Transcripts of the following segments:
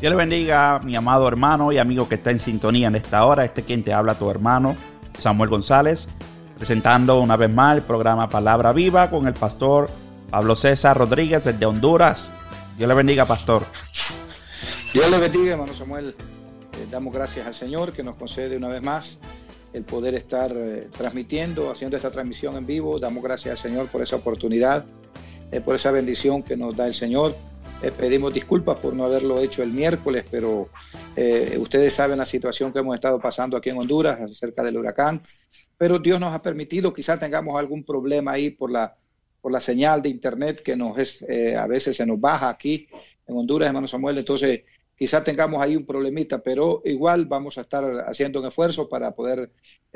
Dios le bendiga, mi amado hermano y amigo que está en sintonía en esta hora. Este quien te habla, tu hermano Samuel González, presentando una vez más el programa Palabra Viva con el pastor Pablo César Rodríguez desde Honduras. Dios le bendiga, pastor. Dios le bendiga, hermano Samuel. Eh, damos gracias al Señor que nos concede una vez más el poder estar eh, transmitiendo, haciendo esta transmisión en vivo. Damos gracias al Señor por esa oportunidad, eh, por esa bendición que nos da el Señor. Eh, pedimos disculpas por no haberlo hecho el miércoles, pero eh, ustedes saben la situación que hemos estado pasando aquí en Honduras acerca del huracán. Pero Dios nos ha permitido, quizás tengamos algún problema ahí por la, por la señal de internet que nos es, eh, a veces se nos baja aquí en Honduras, hermano Samuel. Entonces, quizás tengamos ahí un problemita, pero igual vamos a estar haciendo un esfuerzo para poder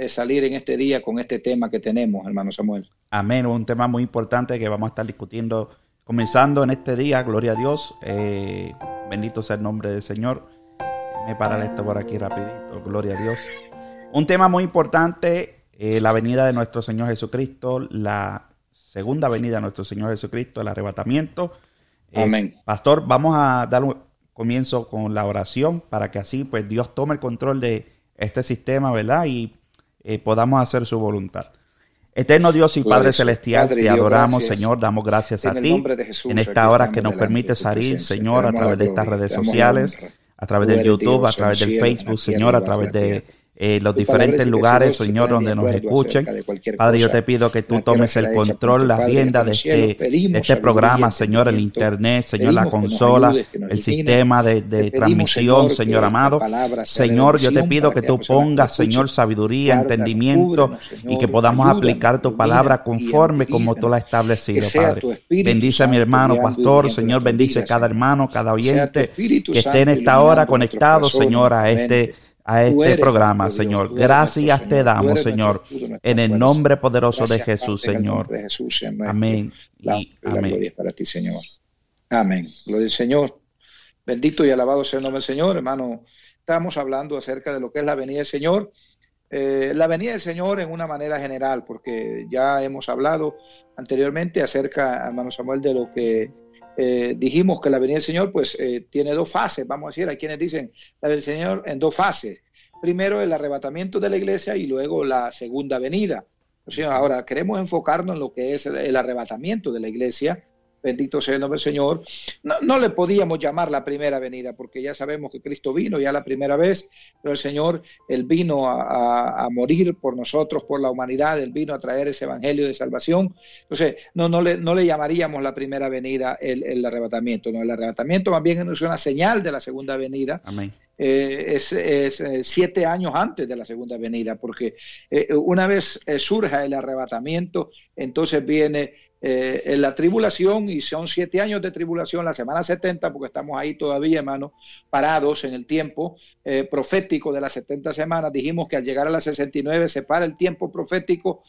salir en este día con este tema que tenemos, hermano Samuel. Amén, un tema muy importante que vamos a estar discutiendo Comenzando en este día, gloria a Dios, eh, bendito sea el nombre del Señor. Me para esto por aquí rapidito, gloria a Dios. Un tema muy importante, eh, la venida de nuestro Señor Jesucristo, la segunda venida de nuestro Señor Jesucristo, el arrebatamiento. Eh, Amén. Pastor, vamos a dar un comienzo con la oración para que así pues Dios tome el control de este sistema, ¿verdad? Y podamos hacer su voluntad. Eterno Dios y Padre Celestial, te adoramos, Señor, damos gracias a ti en esta hora que nos permite salir, Señor, a través de estas redes sociales, a través del YouTube, a través del Facebook, Señor, a través de eh, los diferentes lugares, Señor, donde nos escuchen. Padre, yo te pido que tú tomes el control, la rienda de este, de este programa, Señor, el Internet, Señor, la consola, el sistema de, de transmisión, Señor amado. Señor, yo te pido que tú pongas, Señor, sabiduría, entendimiento y que podamos aplicar tu palabra conforme como tú la has establecido, Padre. Bendice a mi hermano, pastor, Señor, bendice cada hermano, cada oyente que esté en esta hora conectado, Señor, a este a este programa, Señor. Gracias te damos, Señor, en el nombre poderoso de Jesús, Señor. Amén. Y amén. Gloria para ti, Señor. Amén. Gloria al Señor. Bendito y alabado sea el nombre del Señor, hermano. Estamos hablando acerca de lo que es la venida del Señor. Eh, la venida del Señor en una manera general, porque ya hemos hablado anteriormente acerca, hermano Samuel, de lo que eh, dijimos que la venida del Señor pues eh, tiene dos fases, vamos a decir, hay quienes dicen la del Señor en dos fases. Primero el arrebatamiento de la iglesia y luego la segunda venida. Ahora queremos enfocarnos en lo que es el arrebatamiento de la iglesia bendito sea el nombre del Señor, no, le podíamos llamar la primera venida, porque ya sabemos que Cristo vino ya la primera vez, pero el Señor, Él vino a, morir por nosotros, por la humanidad, Él vino a traer ese evangelio de salvación. Entonces, no, no, le, no le llamaríamos la primera venida el, arrebatamiento, no, el arrebatamiento más bien es una señal de la segunda venida. Eh, es, eh, siete años antes de la segunda venida, porque eh, una vez surja el arrebatamiento, entonces viene eh, en la tribulación, y son siete años de tribulación, la semana 70, porque estamos ahí todavía, hermano, parados en el tiempo eh, profético de las 70 semanas. Dijimos que al llegar a las 69 se para el tiempo profético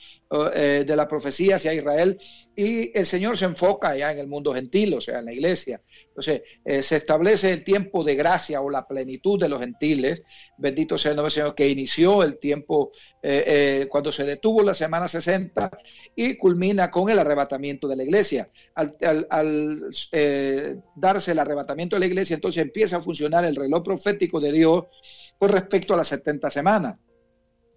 eh, de la profecía hacia Israel y el Señor se enfoca ya en el mundo gentil, o sea, en la iglesia. Entonces, eh, se establece el tiempo de gracia o la plenitud de los gentiles, bendito sea el nombre del Señor, que inició el tiempo eh, eh, cuando se detuvo la semana 60 y culmina con el arrebatamiento de la iglesia. Al, darse el arrebatamiento de la iglesia, entonces empieza a funcionar el reloj profético de Dios con respecto a las 70 semanas.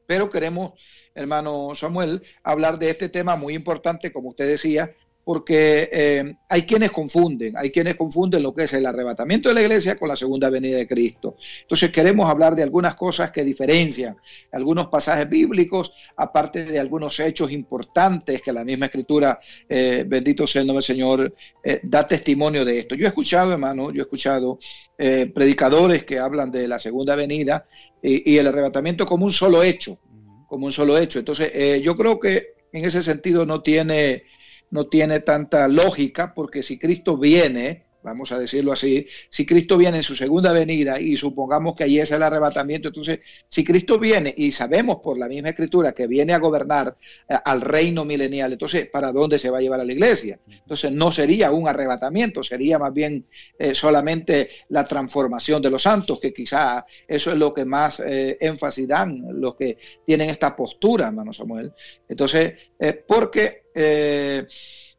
Pero queremos, hermano Samuel, hablar de este tema muy importante, como usted decía, porque eh, hay quienes confunden, hay quienes confunden lo que es el arrebatamiento de la iglesia con la segunda venida de Cristo. Entonces queremos hablar de algunas cosas que diferencian algunos pasajes bíblicos, aparte de algunos hechos importantes que la misma escritura, eh, bendito sea el nombre del Señor, eh, da testimonio de esto. Yo he escuchado, hermano, yo he escuchado predicadores que hablan de la segunda venida y, y, el arrebatamiento como un solo hecho, como un solo hecho. Entonces yo creo que en ese sentido no tiene no tiene tanta lógica porque si Cristo viene, vamos a decirlo así, si Cristo viene en su segunda venida y supongamos que ahí es el arrebatamiento, entonces si Cristo viene y sabemos por la misma escritura que viene a gobernar eh, al reino milenial, entonces ¿para dónde se va a llevar a la iglesia? Entonces no sería un arrebatamiento, sería más bien eh, solamente la transformación de los santos, que quizá eso es lo que más eh, énfasis dan los que tienen esta postura, hermano Samuel. Entonces, porque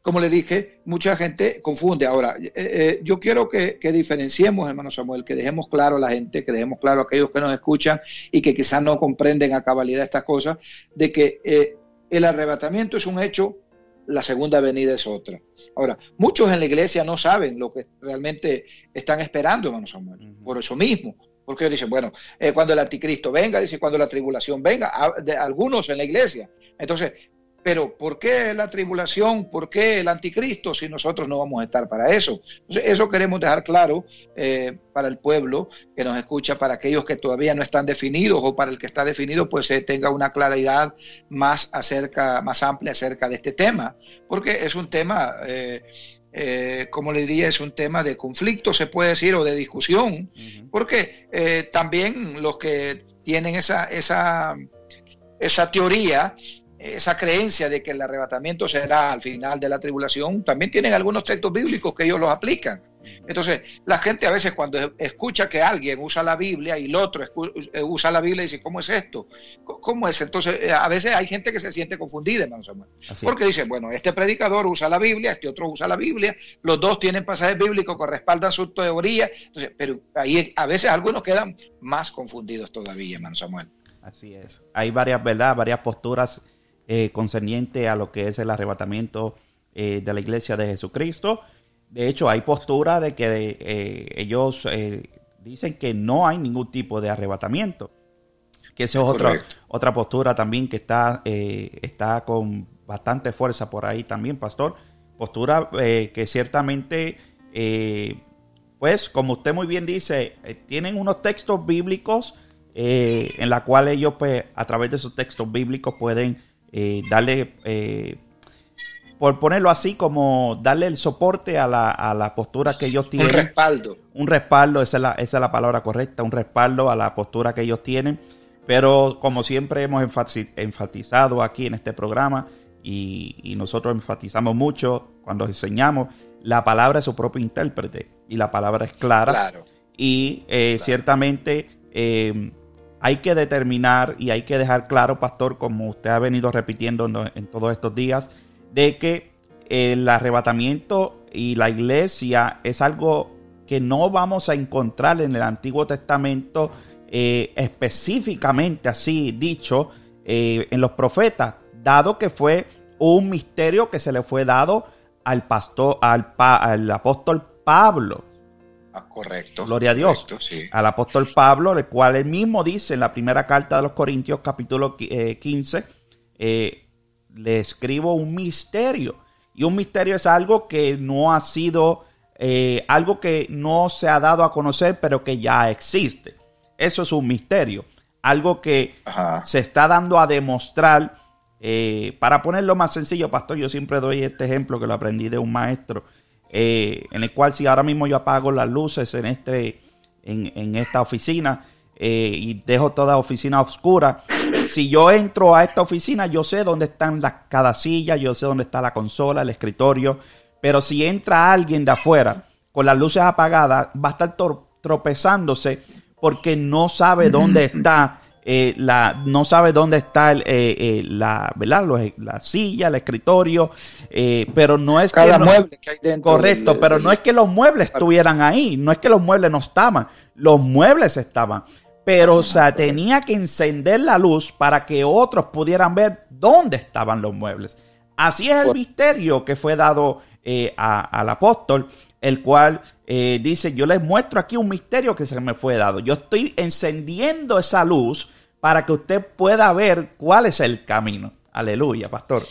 como le dije, mucha gente confunde. Ahora, eh, eh, yo quiero que, diferenciemos, hermano Samuel, que dejemos claro a la gente, que dejemos claro a aquellos que nos escuchan y que quizás no comprenden a cabalidad estas cosas, de que eh, el arrebatamiento es un hecho, la segunda venida es otra. Ahora, muchos en la iglesia no saben lo que realmente están esperando, hermano Samuel, por eso mismo. Porque ellos dicen, bueno, cuando el anticristo venga, dice cuando la tribulación venga, de algunos en la iglesia. Entonces, pero ¿por qué la tribulación? ¿Por qué el anticristo si nosotros no vamos a estar para eso? eso queremos dejar claro eh, para el pueblo que nos escucha, para aquellos que todavía no están definidos o para el que está definido, pues se tenga una claridad más acerca, más amplia acerca de este tema, porque es un tema, eh, eh, como le diría, es un tema de conflicto, se puede decir, o de discusión, porque también los que tienen esa, esa, esa teoría, esa creencia de que el arrebatamiento será al final de la tribulación, también tienen algunos textos bíblicos que ellos los aplican. Entonces, la gente a veces cuando escucha que alguien usa la Biblia y el otro eh, usa la Biblia y dice, ¿cómo es esto? ¿Cómo es? Entonces, eh, a veces hay gente que se siente confundida, hermano Samuel. Porque dice, bueno, este predicador usa la Biblia, este otro usa la Biblia, los dos tienen pasajes bíblicos que respaldan su teoría, pero ahí a veces algunos quedan más confundidos todavía, hermano Samuel. Así es. Hay varias, ¿verdad? Varias posturas eh, concerniente a lo que es el arrebatamiento eh, de la iglesia de Jesucristo. De hecho, hay postura de que eh, ellos dicen que no hay ningún tipo de arrebatamiento. Que esa es otra, otra postura también que está, está con bastante fuerza por ahí también, pastor. Postura que ciertamente, pues, como usted muy bien dice, tienen unos textos bíblicos en la cual ellos, pues, a través de esos textos bíblicos pueden eh, darle, eh, por ponerlo así, como darle el soporte a la, a la postura que ellos tienen. Un respaldo. Un respaldo, esa es, la, esa es la palabra correcta, un respaldo a la postura que ellos tienen. Pero como siempre hemos enfatizado aquí en este programa, y, nosotros enfatizamos mucho cuando enseñamos, la palabra es su propio intérprete y la palabra es clara. Y eh, ciertamente eh, hay que determinar y hay que dejar claro, pastor, como usted ha venido repitiendo en, todos estos días, de que el arrebatamiento y la iglesia es algo que no vamos a encontrar en el Antiguo Testamento eh, específicamente así dicho eh, en los profetas, dado que fue un misterio que se le fue dado al pastor, al, al apóstol Pablo. Correcto. Gloria a Dios. Al apóstol Pablo, el cual él mismo dice en la primera carta de los Corintios, capítulo 15, eh, eh, le escribo un misterio. Y un misterio es algo que no ha sido, eh, algo que no se ha dado a conocer, pero que ya existe. Eso es un misterio. Algo que se está dando a demostrar. para ponerlo más sencillo, pastor, yo siempre doy este ejemplo que lo aprendí de un maestro eh, en el cual si ahora mismo yo apago las luces en, este, en, esta oficina eh, y dejo toda oficina oscura, si yo entro a esta oficina yo sé dónde están las, cada silla, yo sé dónde está la consola, el escritorio, pero si entra alguien de afuera con las luces apagadas, va a estar tropezándose porque no sabe dónde está eh, la, no sabe dónde está el, eh, eh, la, ¿verdad? la silla, el escritorio, pero no es que, mueble que hay dentro correcto, pero no es que los muebles estuvieran ahí, no es que los muebles no estaban, los muebles estaban, pero o sea, tenía que encender la luz para que otros pudieran ver dónde estaban los muebles. Así es el misterio que fue dado al apóstol, el cual dice, yo les muestro aquí un misterio que se me fue dado. Yo estoy encendiendo esa luz para que usted pueda ver cuál es el camino. Aleluya, pastor.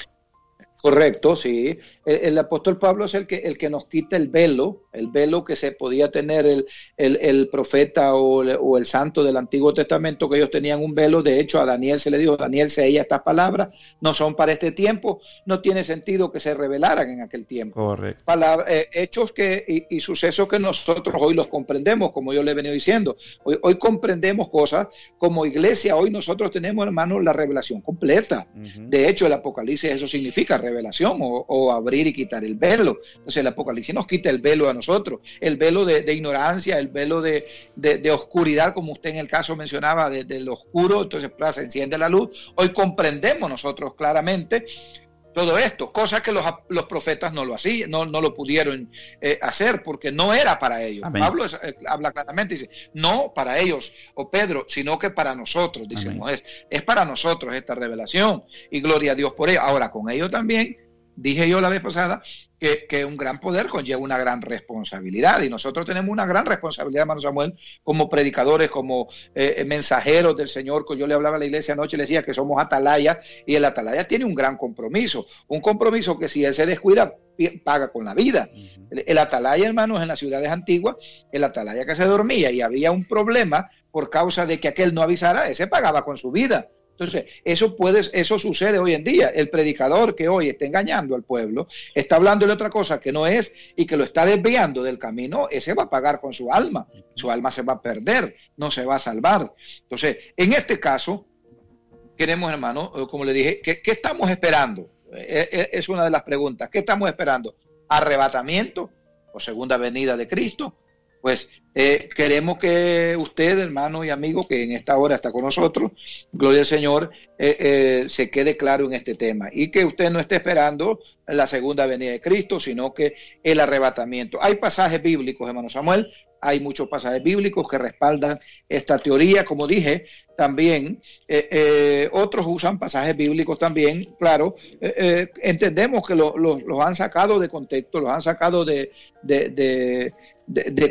Correcto, sí. El, apóstol Pablo es el que, el que nos quita el velo, el velo que se podía tener el, el, profeta o, el santo del Antiguo Testamento, que ellos tenían un velo. De hecho, a Daniel se le dijo, Daniel, se ella estas palabras, no son para este tiempo, no tiene sentido que se revelaran en aquel tiempo. Correcto. Eh, hechos que, y, sucesos que nosotros hoy los comprendemos, como yo le he venido diciendo. Hoy, hoy comprendemos cosas, como iglesia, hoy nosotros tenemos, hermanos, la revelación completa. De hecho, el Apocalipsis eso significa revelación o, abrir y quitar el velo. Entonces el Apocalipsis nos quita el velo a nosotros, el velo de, ignorancia, el velo de, oscuridad, como usted en el caso mencionaba, del oscuro, entonces se enciende la luz. Hoy comprendemos nosotros claramente todo esto, cosa que los, los profetas no lo hacían, no, no lo pudieron eh, hacer porque no era para ellos. Pablo eh, habla claramente, dice, no para ellos o Pedro, sino que para nosotros, dice es, es para nosotros esta revelación y gloria a Dios por ello. Ahora, con ello también dije yo la vez pasada que, un gran poder conlleva una gran responsabilidad y nosotros tenemos una gran responsabilidad, hermano Samuel, como predicadores, como eh, mensajeros del Señor. Yo le hablaba a la iglesia anoche, le decía que somos atalaya y el atalaya tiene un gran compromiso, un compromiso que si él se descuida, paga con la vida. el, el atalaya, hermanos, en las ciudades antiguas, el atalaya que se dormía y había un problema por causa de que aquel no avisara, ese pagaba con su vida. Entonces, eso puede, eso sucede hoy en día. El predicador que hoy está engañando al pueblo, está hablando de otra cosa que no es y que lo está desviando del camino, ese va a pagar con su alma. Su alma se va a perder, no se va a salvar. Entonces, en este caso, queremos, hermano, eh, como le dije, ¿qué, qué estamos esperando? Eh, eh, es una de las preguntas. ¿Qué estamos esperando? ¿Arrebatamiento o segunda venida de Cristo? Pues eh, queremos que usted, hermano y amigo, que en esta hora está con nosotros, gloria al Señor, eh, eh, se quede claro en este tema y que usted no esté esperando la segunda venida de Cristo, sino que el arrebatamiento. Hay pasajes bíblicos, hermano Samuel, hay muchos pasajes bíblicos que respaldan esta teoría, como dije, también otros usan pasajes bíblicos también, claro, entendemos que los han sacado de contexto, los han sacado de, de,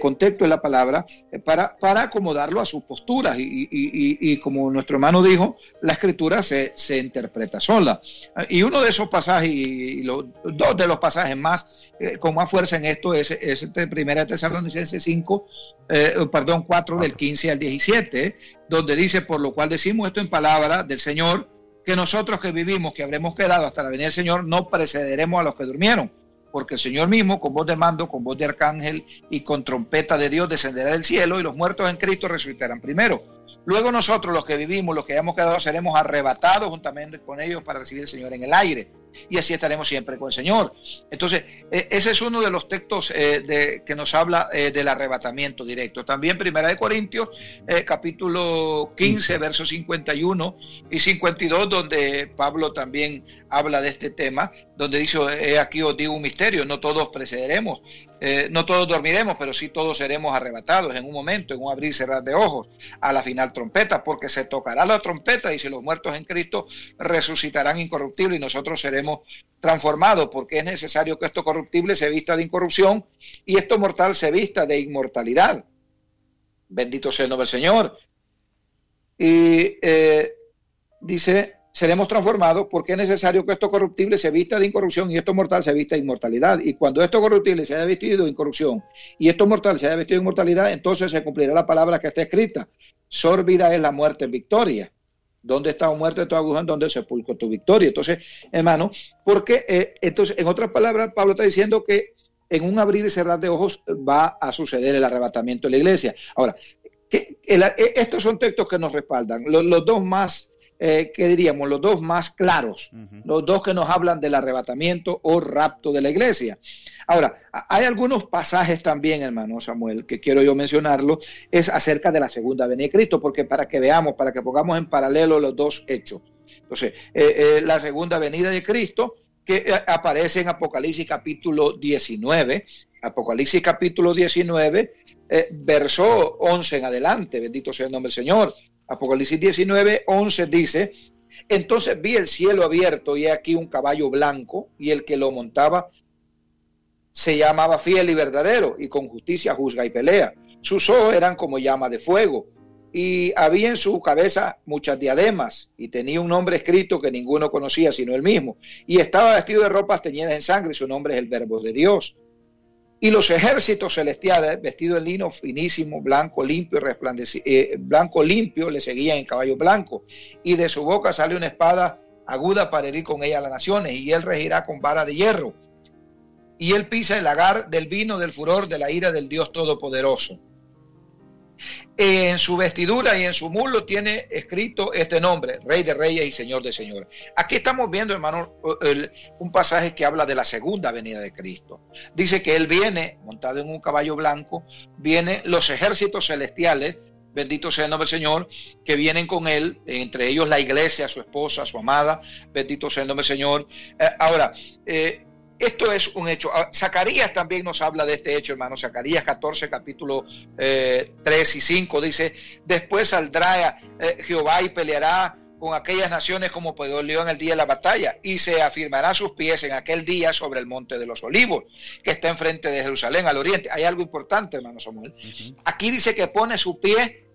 contexto de la palabra eh, para, para acomodarlo a sus posturas. Y, como nuestro hermano dijo, la escritura se, se interpreta sola. Y uno de esos pasajes, y los dos de los pasajes más eh, con más fuerza en esto es, es este primera Tesalonicenses 5, eh, perdón, 4 del 15 al 17, donde dice, por lo cual decimos esto en palabra del Señor, que nosotros que vivimos, que habremos quedado hasta la venida del Señor, no precederemos a los que durmieron porque el Señor mismo, con voz de mando, con voz de arcángel y con trompeta de Dios, descenderá del cielo y los muertos en Cristo resucitarán primero. Luego nosotros, los que vivimos, los que hayamos quedado, seremos arrebatados juntamente con ellos para recibir al Señor en el aire y así estaremos siempre con el Señor. Entonces, e, ese es uno de los textos eh, de, que nos habla eh, del arrebatamiento directo. También Primera de Corintios, eh, capítulo 15, versos 51 y 52, donde Pablo también habla de este tema, donde dice, aquí os digo un misterio, no todos precederemos, eh, no todos dormiremos, pero sí todos seremos arrebatados en un momento, en un abrir y cerrar de ojos, a la final trompeta, porque se tocará la trompeta y si los muertos en Cristo resucitarán incorruptibles y nosotros seremos transformados, porque es necesario que esto corruptible se vista de incorrupción y esto mortal se vista de inmortalidad. Bendito sea el nombre del Señor. Y eh, dice seremos transformados porque es necesario que esto corruptible se vista de incorrupción y esto mortal se vista de inmortalidad. Y cuando esto corruptible se haya vestido de incorrupción y esto mortal se haya vestido de inmortalidad, entonces se cumplirá la palabra que está escrita. Sórbida es la muerte en victoria. ¿Dónde está muerte tu agujón? ¿Dónde sepulcro tu victoria? Entonces, hermano, porque eh, entonces, en otras palabras, Pablo está diciendo que en un abrir y cerrar de ojos va a suceder el arrebatamiento de la iglesia. Ahora, eh, estos son textos que nos respaldan. los dos más eh, ¿qué diríamos? Los dos más claros, los dos que nos hablan del arrebatamiento o rapto de la iglesia. Ahora, hay algunos pasajes también, hermano Samuel, que quiero yo mencionarlo, es acerca de la segunda venida de Cristo, porque para que veamos, para que pongamos en paralelo los dos hechos. Entonces, eh, eh, la segunda venida de Cristo, que aparece en Apocalipsis capítulo 19, Apocalipsis capítulo 19, verso 11 en adelante, bendito sea el nombre del Señor. Apocalipsis 19, 11 dice, entonces vi el cielo abierto y aquí un caballo blanco y el que lo montaba se llamaba fiel y verdadero y con justicia juzga y pelea. Sus ojos eran como llama de fuego y había en su cabeza muchas diademas y tenía un nombre escrito que ninguno conocía sino él mismo y estaba vestido de ropas teñidas en sangre y su nombre es el verbo de Dios. Y los ejércitos celestiales, vestidos en lino finísimo, blanco, limpio, eh, blanco limpio, le seguían en caballo blanco. Y de su boca sale una espada aguda para herir con ella a las naciones, y él regirá con vara de hierro. Y él pisa el lagar del vino del furor de la ira del Dios Todopoderoso en su vestidura y en su muslo tiene escrito este nombre, Rey de Reyes y Señor de Señores. Aquí estamos viendo, hermano, un pasaje que habla de la segunda venida de Cristo. Dice que Él viene montado en un caballo blanco, vienen los ejércitos celestiales bendito sea el nombre del Señor, que vienen con él, entre ellos la iglesia, su esposa, su amada, bendito sea el nombre del Señor. Eh, ahora, eh, esto es un hecho. Ah, Zacarías también nos habla de este hecho, hermano. Zacarías 14, capítulo 3 y 5 dice, después saldrá Jehová y peleará con aquellas naciones como peleó en el día de la batalla, y se afirmará sus pies en aquel día sobre el monte de los olivos, que está enfrente de Jerusalén, al oriente. Hay algo importante, hermano Samuel. Aquí dice que pone su pie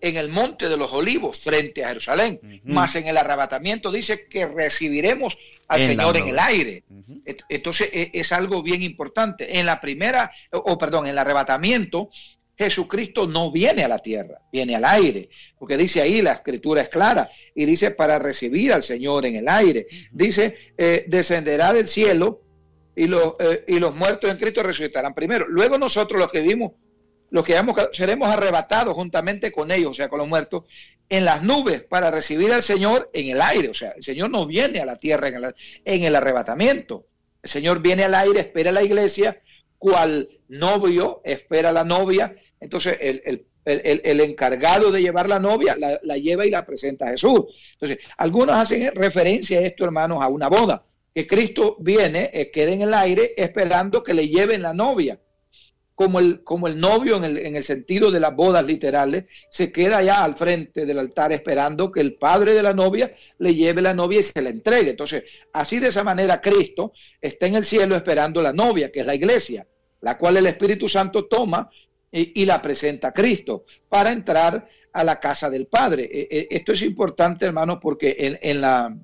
en el monte de los olivos, frente a Jerusalén. Más en el arrebatamiento dice que recibiremos al Señor en el aire. Entonces e, es algo bien importante. En la primera, o perdón, en el arrebatamiento Jesucristo no viene a la tierra, viene al aire, porque dice ahí, la escritura es clara, y dice para recibir al Señor en el aire. Dice, eh, descenderá del cielo y, eh, y los muertos en Cristo resucitarán primero. Luego nosotros los que vimos, los que vamos, seremos arrebatados juntamente con ellos, o sea, con los muertos, en las nubes para recibir al Señor en el aire. O sea, el Señor no viene a la tierra en el, en el arrebatamiento. El Señor viene al aire, espera a la iglesia, cual novio espera a la novia entonces, el, encargado de llevar la novia la, lleva y la presenta a Jesús. Entonces, algunos hacen referencia a esto, hermanos, a una boda, que Cristo viene, eh, queda en el aire esperando que le lleven la novia. Como el, como el novio en el, en el sentido de las bodas literales, se queda allá al frente del altar esperando que el padre de la novia le lleve la novia y se la entregue. Entonces, así de esa manera Cristo está en el cielo esperando la novia, que es la iglesia, la cual el Espíritu Santo toma y, la presenta a Cristo para entrar a la casa del Padre. E, e, esto es importante, hermano, porque en, la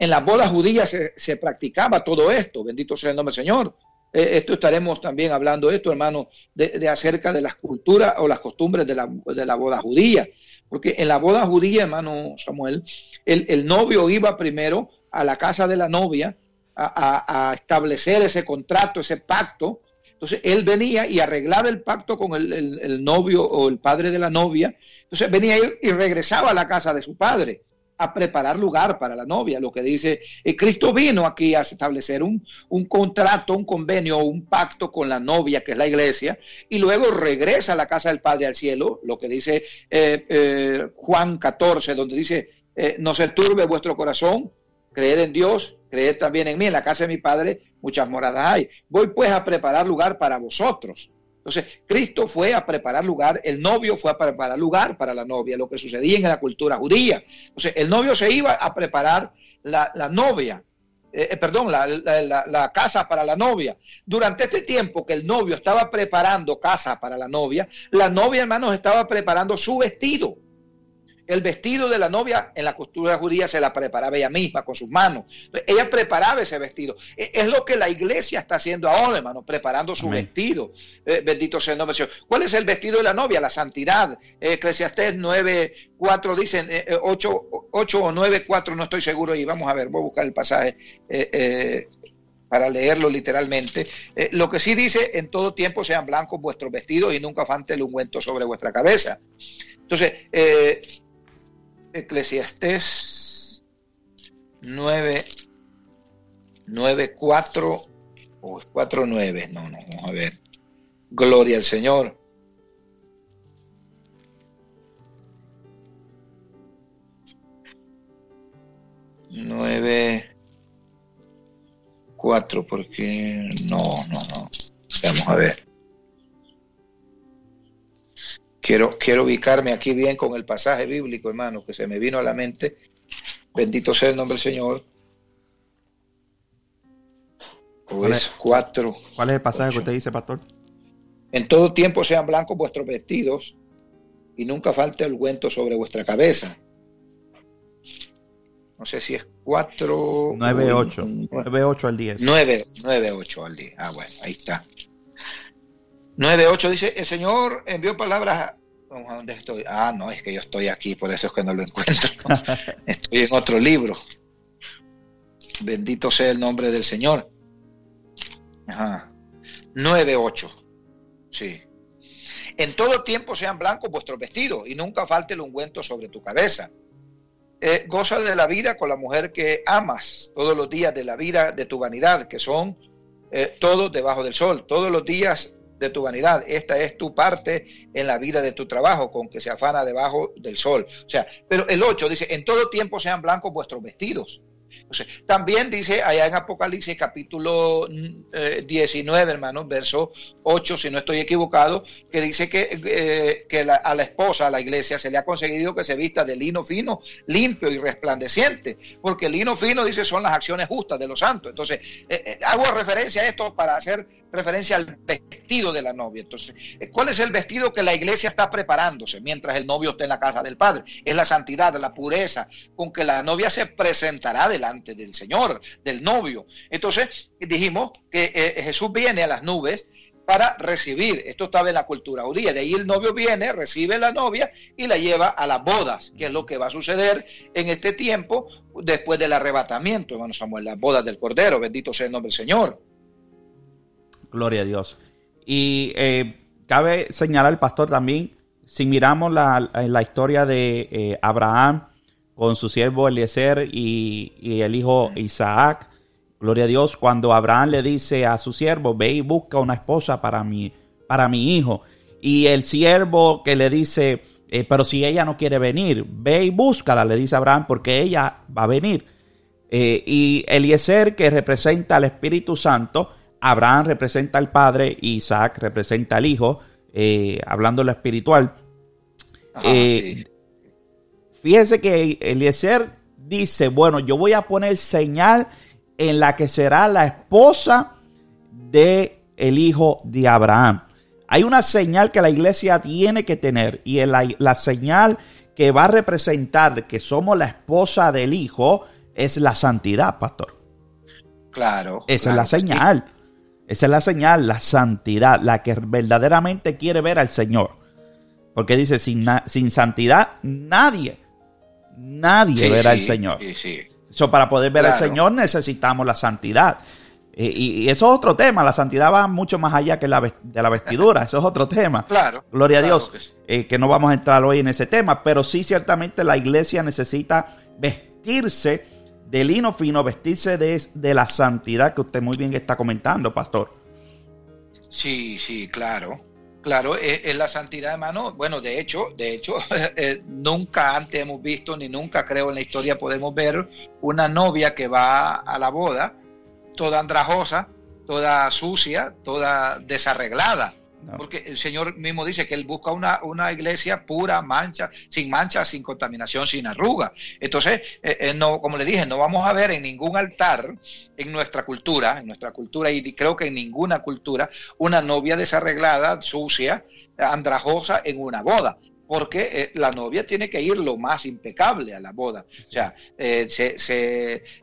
en las bodas judías se, practicaba todo esto, bendito sea el nombre del Señor. E, esto estaremos también hablando esto, hermano, de, acerca de las culturas o las costumbres de la, de la, boda judía. Porque en la boda judía, hermano Samuel, el, el novio iba primero a la casa de la novia a, a, establecer ese contrato, ese pacto, entonces él venía y arreglaba el pacto con el, novio o el padre de la novia. Entonces venía él y regresaba a la casa de su padre a preparar lugar para la novia. Lo que dice, eh, Cristo vino aquí a establecer un, contrato, un convenio, un pacto con la novia, que es la iglesia, y luego regresa a la casa del Padre al cielo, lo que dice eh, eh, Juan 14, donde dice, no se turbe vuestro corazón, creed en Dios, creed también en mí, en la casa de mi Padre muchas moradas hay. Voy pues a preparar lugar para vosotros. Entonces, Cristo fue a preparar lugar, el novio fue a preparar lugar para la novia, lo que sucedía en la cultura judía. Entonces, el novio se iba a preparar la, novia, eh, eh, perdón, la, la, casa para la novia. Durante este tiempo que el novio estaba preparando casa para la novia, la novia, hermanos, estaba preparando su vestido. El vestido de la novia en la cultura judía se la preparaba ella misma con sus manos. Ella preparaba ese vestido. E, es lo que la iglesia está haciendo ahora, hermano, preparando su vestido. Eh, bendito sea el nombre Señor. ¿Cuál es el vestido de la novia? La santidad. Eclesiastés 9, 4 dicen, 8, eh, 8 o 9, 4, no estoy seguro. Y vamos a ver, voy a buscar el pasaje eh, para leerlo literalmente. lo que sí dice, en todo tiempo sean blancos vuestros vestidos y nunca falte el ungüento sobre vuestra cabeza. Entonces, eh, Eclesiastés 9, 9, 4 o 4, 9. No, no, vamos a ver. Gloria al Señor. Nueve, cuatro, porque no, no, no. Vamos a ver. Quiero, quiero ubicarme aquí bien con el pasaje bíblico, hermano, que se me vino a la mente. Bendito sea el nombre del Señor. Pues cuatro. ¿Cuál es el pasaje que usted dice, pastor? En todo tiempo sean blancos vuestros vestidos y nunca falte el ungüento sobre vuestra cabeza. No sé si es cuatro... Nueve, ocho. Nueve, ocho al 10. Nueve, nueve, ocho al 10. Ah, bueno, ahí está. 9.8 dice, el Señor envió palabras a... dónde estoy? Ah, no, es que yo estoy aquí, por eso es que no lo encuentro. estoy en otro libro. Bendito sea el nombre del Señor. Ajá. 9.8. Sí. En todo tiempo sean blancos vuestros vestidos y nunca falte el ungüento sobre tu cabeza. Eh, goza de la vida con la mujer que amas todos los días de la vida de tu vanidad, que son eh, todos debajo del sol. Todos los días de tu vanidad. Esta es tu parte en la vida de tu trabajo, con que se afana debajo del sol. O sea, pero el 8 dice, en todo tiempo sean blancos vuestros vestidos también dice allá en Apocalipsis capítulo 19, eh, hermanos, verso 8, si no estoy equivocado, que dice que, eh, que a la esposa, a la iglesia, se le ha conseguido que se vista de lino fino, limpio y resplandeciente, porque el lino fino, dice, son las acciones justas de los santos. Entonces, eh, hago referencia a esto para hacer referencia al vestido de la novia. Entonces, ¿cuál es el vestido que la iglesia está preparándose mientras el novio está en la casa del Padre? Es la santidad, la pureza, con que la novia se presentará delante del Señor, del novio. Entonces, dijimos que eh, Jesús viene a las nubes para recibir. Esto estaba en la cultura judía. De ahí el novio viene, recibe la novia y la lleva a las bodas, que es lo que va a suceder en este tiempo después del arrebatamiento, hermano Samuel, las bodas del Cordero. Bendito sea el nombre del Señor. Gloria a Dios. Y eh, cabe señalar, el pastor, también, si miramos la, la historia de eh, Abraham con su siervo Eliezer y, el hijo Isaac, gloria a Dios, cuando Abraham le dice a su siervo, ve y busca una esposa para mi, para mi hijo. Y el siervo que le dice, eh, pero si ella no quiere venir, ve y búscala, le dice Abraham, porque ella va a venir. y Eliezer, que representa al Espíritu Santo, Abraham representa al Padre, Isaac representa al Hijo, eh, hablando lo espiritual. Eh, fíjese que Eliezer dice, bueno, yo voy a poner señal en la que será la esposa de el hijo de Abraham. Hay una señal que la iglesia tiene que tener y la, la señal que va a representar que somos la esposa del hijo es la santidad, pastor. Claro. Esa es la señal. Esa es la señal, la santidad, la que verdaderamente quiere ver al Señor. Porque dice, sin, sin santidad nadie, nadie verá al Señor. Eso para poder ver al Señor necesitamos la santidad. Y, eso es otro tema, la santidad va mucho más allá que la, de la vestidura, eso es otro tema. Claro. Gloria a Dios, que, que no vamos a entrar hoy en ese tema, pero sí ciertamente la iglesia necesita vestirse de lino fino, vestirse de, de la santidad que usted muy bien está comentando, pastor. Sí, sí, claro. Claro, es, la santidad, hermano. Bueno, de hecho, de hecho, eh, nunca antes hemos visto, ni nunca creo en la historia podemos ver una novia que va a la boda, toda andrajosa, toda sucia, toda desarreglada. Porque el Señor mismo dice que Él busca una, una, iglesia pura, mancha, sin mancha, sin contaminación, sin arruga. Entonces, eh, eh, no, como le dije, no vamos a ver en ningún altar en nuestra cultura, en nuestra cultura, y creo que en ninguna cultura, una novia desarreglada, sucia, andrajosa en una boda porque eh, la novia tiene que ir lo más impecable a la boda. O sea, eh, se,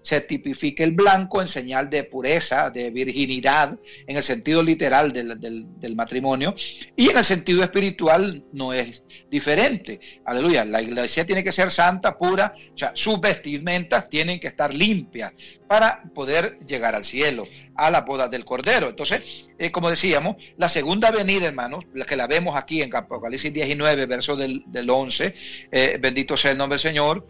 se, tipifica el blanco en señal de pureza, de virginidad, en el sentido literal del, del, matrimonio, y en el sentido espiritual no es diferente. Aleluya, la iglesia tiene que ser santa, pura, o sea, sus vestimentas tienen que estar limpias para poder llegar al cielo, a la boda del Cordero. Entonces, eh, como decíamos, la segunda venida, hermanos, la que la vemos aquí en Apocalipsis 19, verso del, del 11, eh, bendito sea el nombre del Señor,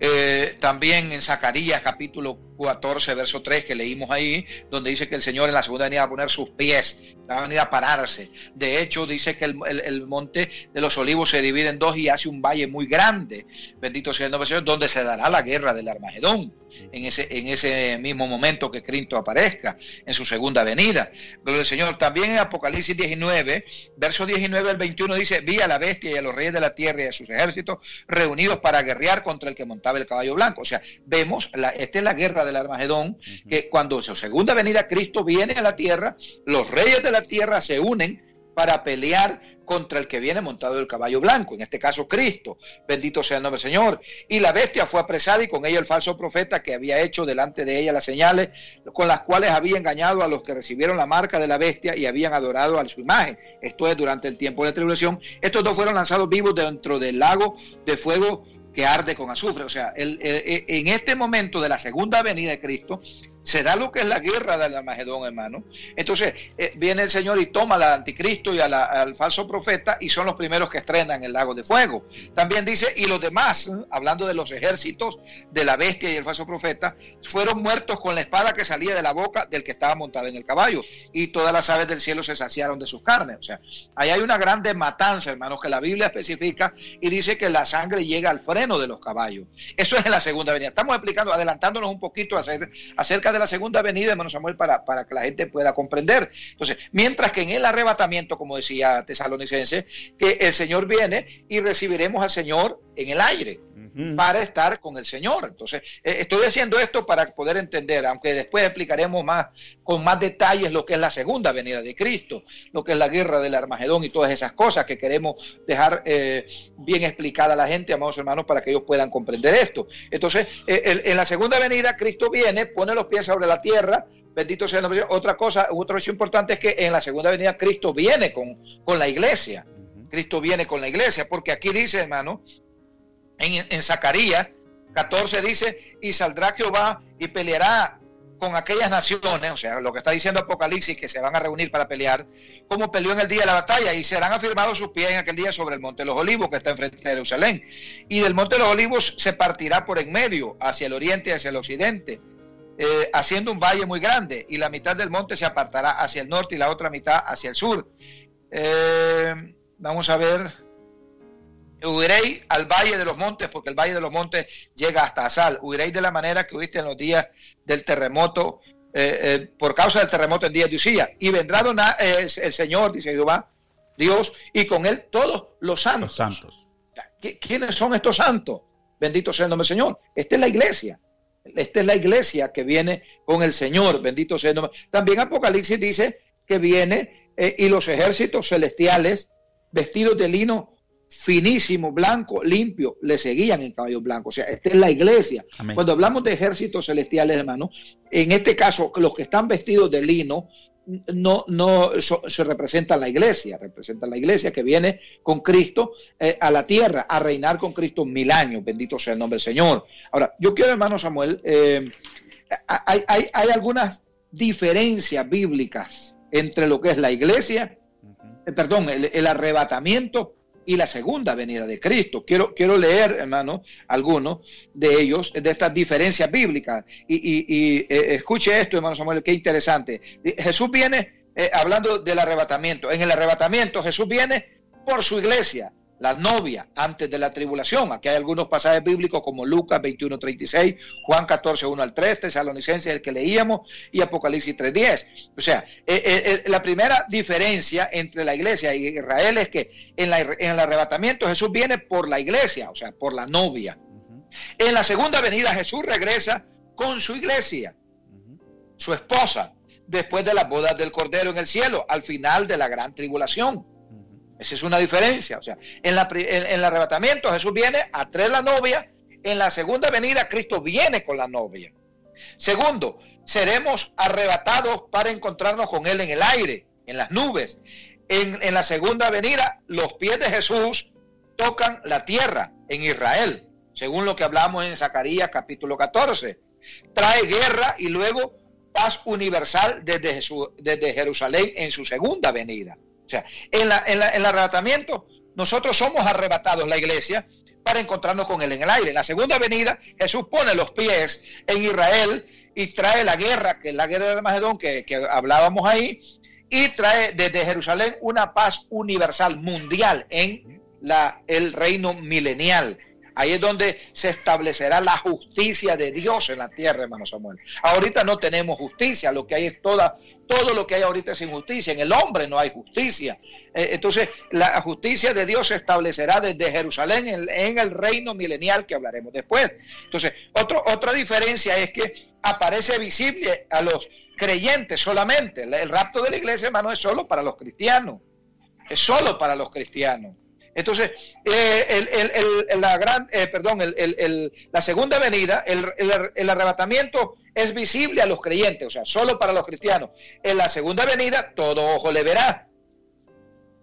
eh, también en Zacarías capítulo 14, verso 3 que leímos ahí, donde dice que el Señor en la segunda venida va a poner sus pies, va a venir a pararse. De hecho, dice que el, monte de los olivos se divide en dos y hace un valle muy grande, bendito sea el nombre del Señor, donde se dará la guerra del Armagedón en ese, en ese mismo momento que Cristo aparezca, en su segunda venida. Gloria al Señor. También en Apocalipsis 19, verso 19 al 21 dice, vi a la bestia y a los reyes de la tierra y a sus ejércitos reunidos para guerrear contra el que montaba el caballo blanco. O sea, vemos, la, esta es la guerra del Armagedón, que cuando su segunda venida Cristo viene a la tierra, los reyes de la tierra se unen para pelear contra el que viene montado el caballo blanco, en este caso Cristo, bendito sea el nombre del Señor. Y la bestia fue apresada y con ella el falso profeta que había hecho delante de ella las señales con las cuales había engañado a los que recibieron la marca de la bestia y habían adorado a su imagen. Esto es durante el tiempo de la tribulación. Estos dos fueron lanzados vivos dentro del lago de fuego que arde con azufre. O sea, el, en este momento de la segunda venida de Cristo, se da lo que es la guerra del Armagedón, hermano. Entonces eh, viene el Señor y toma al anticristo y al falso profeta y son los primeros que estrenan el lago de fuego. También dice, y los demás, hablando de los ejércitos de la bestia y el falso profeta, fueron muertos con la espada que salía de la boca del que estaba montado en el caballo y todas las aves del cielo se saciaron de sus carnes. O sea, ahí hay una grande matanza, hermanos, que la Biblia especifica y dice que la sangre llega al freno de los caballos. Eso es en la segunda venida. Estamos explicando, adelantándonos un poquito acerca de la segunda venida, hermano Samuel, para, para que la gente pueda comprender. Entonces, mientras que en el arrebatamiento, como decía Tesalonicense, que el Señor viene y recibiremos al Señor en el aire para estar con el Señor. Entonces, eh, estoy haciendo esto para poder entender, aunque después explicaremos más con más detalles lo que es la segunda venida de Cristo, lo que es la guerra del Armagedón y todas esas cosas que queremos dejar eh, bien explicada a la gente, amados hermanos, para que ellos puedan comprender esto. Entonces, eh, en la segunda venida, Cristo viene, pone los pies sobre la tierra, bendito sea el nombre. Otra cosa, otra cosa importante es que en la segunda venida Cristo viene con, con la iglesia. Cristo viene con la iglesia, porque aquí dice, hermano, en, Zacarías 14 dice, y saldrá Jehová y peleará con aquellas naciones, o sea, lo que está diciendo Apocalipsis, que se van a reunir para pelear, como peleó en el día de la batalla, y serán afirmados sus pies en aquel día sobre el Monte de los Olivos, que está enfrente de Jerusalén. Y del Monte de los Olivos se partirá por en medio, hacia el oriente y hacia el occidente, eh, haciendo un valle muy grande, y la mitad del monte se apartará hacia el norte y la otra mitad hacia el sur. Eh, vamos a ver, huiréis al valle de los montes, porque el valle de los montes llega hasta Asal. Huiréis de la manera que huiste en los días del terremoto, eh, eh, por causa del terremoto en días de Usía. Y vendrá eh, el Señor, dice Jehová, Dios, y con él todos los santos. santos. ¿Quiénes son estos santos? Bendito sea el nombre del Señor. Esta es la iglesia. Esta es la iglesia que viene con el Señor. Bendito sea el nombre. También Apocalipsis dice que viene y los ejércitos celestiales vestidos de lino finísimo, blanco, limpio, le seguían en caballos blancos. O sea, esta es la iglesia. Cuando hablamos de ejércitos celestiales, hermano, en este caso, los que están vestidos de lino, no, no se representan la iglesia, representan la iglesia que viene con Cristo eh, a la tierra, a reinar con Cristo mil años, bendito sea el nombre del Señor. Ahora, yo quiero, hermano Samuel, eh, hay, hay, algunas diferencias bíblicas entre lo que es la iglesia, eh, perdón, el arrebatamiento y la segunda venida de Cristo. Quiero, quiero leer, hermano, algunos de ellos, de estas diferencias bíblicas. Y, eh, escuche esto, hermano Samuel, qué interesante. Jesús viene eh, hablando del arrebatamiento. En el arrebatamiento Jesús viene por su iglesia la novia antes de la tribulación. Aquí hay algunos pasajes bíblicos como Lucas 21, 36, Juan 14, 1 al 3, Tesalonicenses, el que leíamos, y Apocalipsis 3, 10. O sea, eh, eh, eh, la primera diferencia entre la iglesia y Israel es que en, el arrebatamiento Jesús viene por la iglesia, o sea, por la novia. En la segunda venida Jesús regresa con su iglesia, su esposa, después de las bodas del Cordero en el cielo, al final de la gran tribulación. Esa es una diferencia. O sea, en, el arrebatamiento Jesús viene a traer la novia. En la segunda venida Cristo viene con la novia. Segundo, seremos arrebatados para encontrarnos con Él en el aire, en las nubes. En, en la segunda venida, los pies de Jesús tocan la tierra en Israel, según lo que hablamos en Zacarías capítulo 14. Trae guerra y luego paz universal desde, desde Jerusalén en su segunda venida. O sea, en, el arrebatamiento, nosotros somos arrebatados, la iglesia, para encontrarnos con Él en el aire. En la segunda venida, Jesús pone los pies en Israel y trae la guerra, que es la guerra de Armagedón, que, que hablábamos ahí, y trae desde Jerusalén una paz universal, mundial, en la, el reino milenial. Ahí es donde se establecerá la justicia de Dios en la tierra, hermano Samuel. Ahorita no tenemos justicia, lo que hay es toda, todo lo que hay ahorita es injusticia. En el hombre no hay justicia. Eh, entonces, la justicia de Dios se establecerá desde Jerusalén en, el reino milenial que hablaremos después. Entonces, otra diferencia es que aparece visible a los creyentes solamente. El rapto de la iglesia, hermano, es solo para los cristianos. Es solo para los cristianos. Entonces, eh, la gran, eh, perdón, la segunda venida, el, arrebatamiento es visible a los creyentes, o sea, solo para los cristianos. En la segunda venida, todo ojo le verá.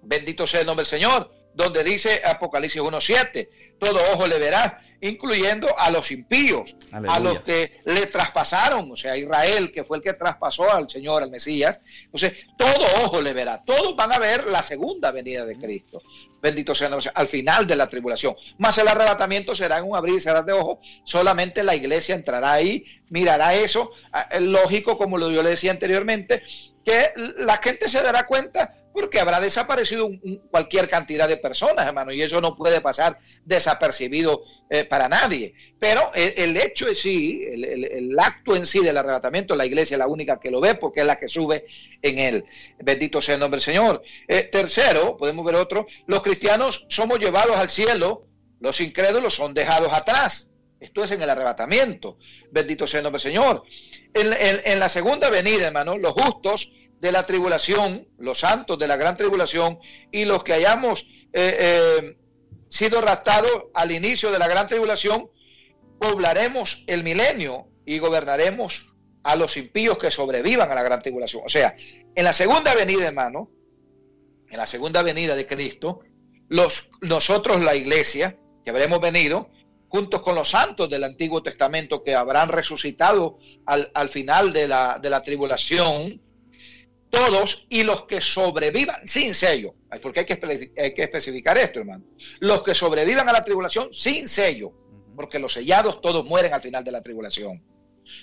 Bendito sea el nombre del Señor, donde dice Apocalipsis 1.7, todo ojo le verá. Incluyendo a los impíos, a los que le traspasaron, o sea, Israel, que fue el que traspasó al Señor, al Mesías. Entonces, todo ojo le verá, todos van a ver la segunda venida de Cristo. Bendito sea, al final de la tribulación. Más el arrebatamiento será en un abrir y cerrar de ojos, solamente la iglesia entrará ahí, mirará eso. Ah, lógico, como lo yo le decía anteriormente, que la gente se dará cuenta porque habrá desaparecido cualquier cantidad de personas, hermano, y eso no puede pasar desapercibido eh, para nadie. Pero el, hecho en sí, el, acto en sí del arrebatamiento, la iglesia es la única que lo ve porque es la que sube en él. Bendito sea el nombre del Señor. Eh, tercero, podemos ver otro, los cristianos somos llevados al cielo, los incrédulos son dejados atrás. Esto es en el arrebatamiento. Bendito sea el nombre del Señor. En, en la segunda venida, hermano, los justos de la tribulación, los santos de la gran tribulación y los que hayamos eh, eh, sido raptados al inicio de la gran tribulación, poblaremos el milenio y gobernaremos a los impíos que sobrevivan a la gran tribulación. O sea, en la segunda venida, hermano, en la segunda venida de Cristo, los, nosotros, la iglesia, que habremos venido, juntos con los santos del Antiguo Testamento que habrán resucitado al, al final de la, de la tribulación, todos y los que sobrevivan sin sello, porque hay que, hay que especificar esto, hermano, los que sobrevivan a la tribulación sin sello, porque los sellados todos mueren al final de la tribulación.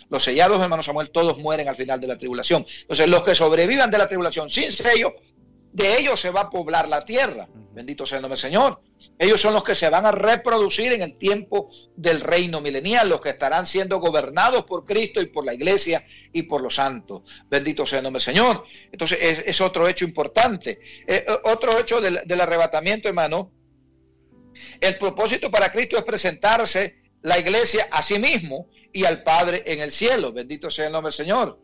Los sellados, hermano Samuel, todos mueren al final de la tribulación. Entonces, los que sobrevivan de la tribulación sin sello, de ellos se va a poblar la tierra. Bendito sea el nombre del Señor. Ellos son los que se van a reproducir en el tiempo del reino milenial, los que estarán siendo gobernados por Cristo y por la iglesia y por los santos. Bendito sea el nombre del Señor. Entonces es, otro hecho importante. Eh, eh, otro hecho del, del arrebatamiento, hermano. El propósito para Cristo es presentarse la iglesia a sí mismo y al Padre en el cielo. Bendito sea el nombre del Señor.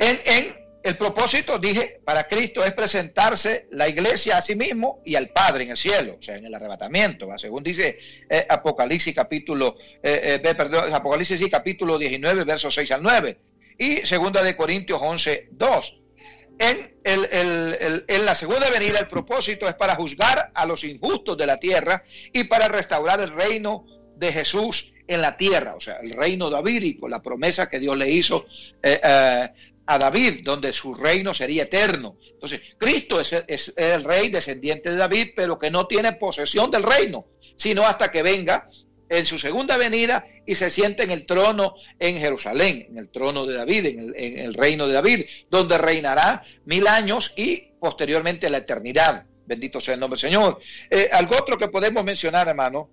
En, en el propósito, dije, para Cristo es presentarse la iglesia a sí mismo y al Padre en el cielo, o sea, en el arrebatamiento, según dice eh, Apocalipsis capítulo, eh, eh, Apocalipsis capítulo 19, versos 6 al 9, y segunda de Corintios 11, 2. En, la segunda venida el propósito es para juzgar a los injustos de la tierra y para restaurar el reino de Jesús en la tierra, o sea, el reino davídico, la promesa que Dios le hizo a David, donde su reino sería eterno. Entonces, Cristo es el, rey descendiente de David, pero que no tiene posesión del reino, sino hasta que venga en su segunda venida y se siente en el trono en Jerusalén, en el trono de David, en el, reino de David, donde reinará mil años y posteriormente la eternidad. Bendito sea el nombre del Señor. Eh, algo otro que podemos mencionar, hermano,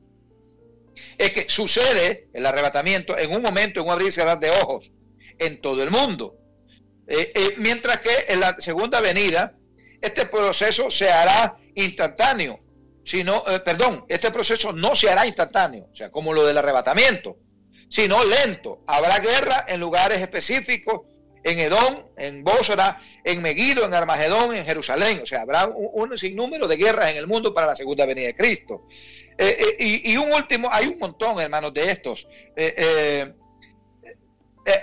es que sucede el arrebatamiento en un momento, en un abrir y cerrar de ojos, en todo el mundo. Eh, eh, mientras que en la segunda venida, este proceso se hará instantáneo. Sino, eh, perdón, este proceso no se hará instantáneo, o sea, como lo del arrebatamiento, sino lento. Habrá guerra en lugares específicos, en Edom, en Bósora, en Megido, en Armagedón, en Jerusalén. O sea, habrá un, sinnúmero de guerras en el mundo para la segunda venida de Cristo. y, un último, hay un montón, hermanos, de estos.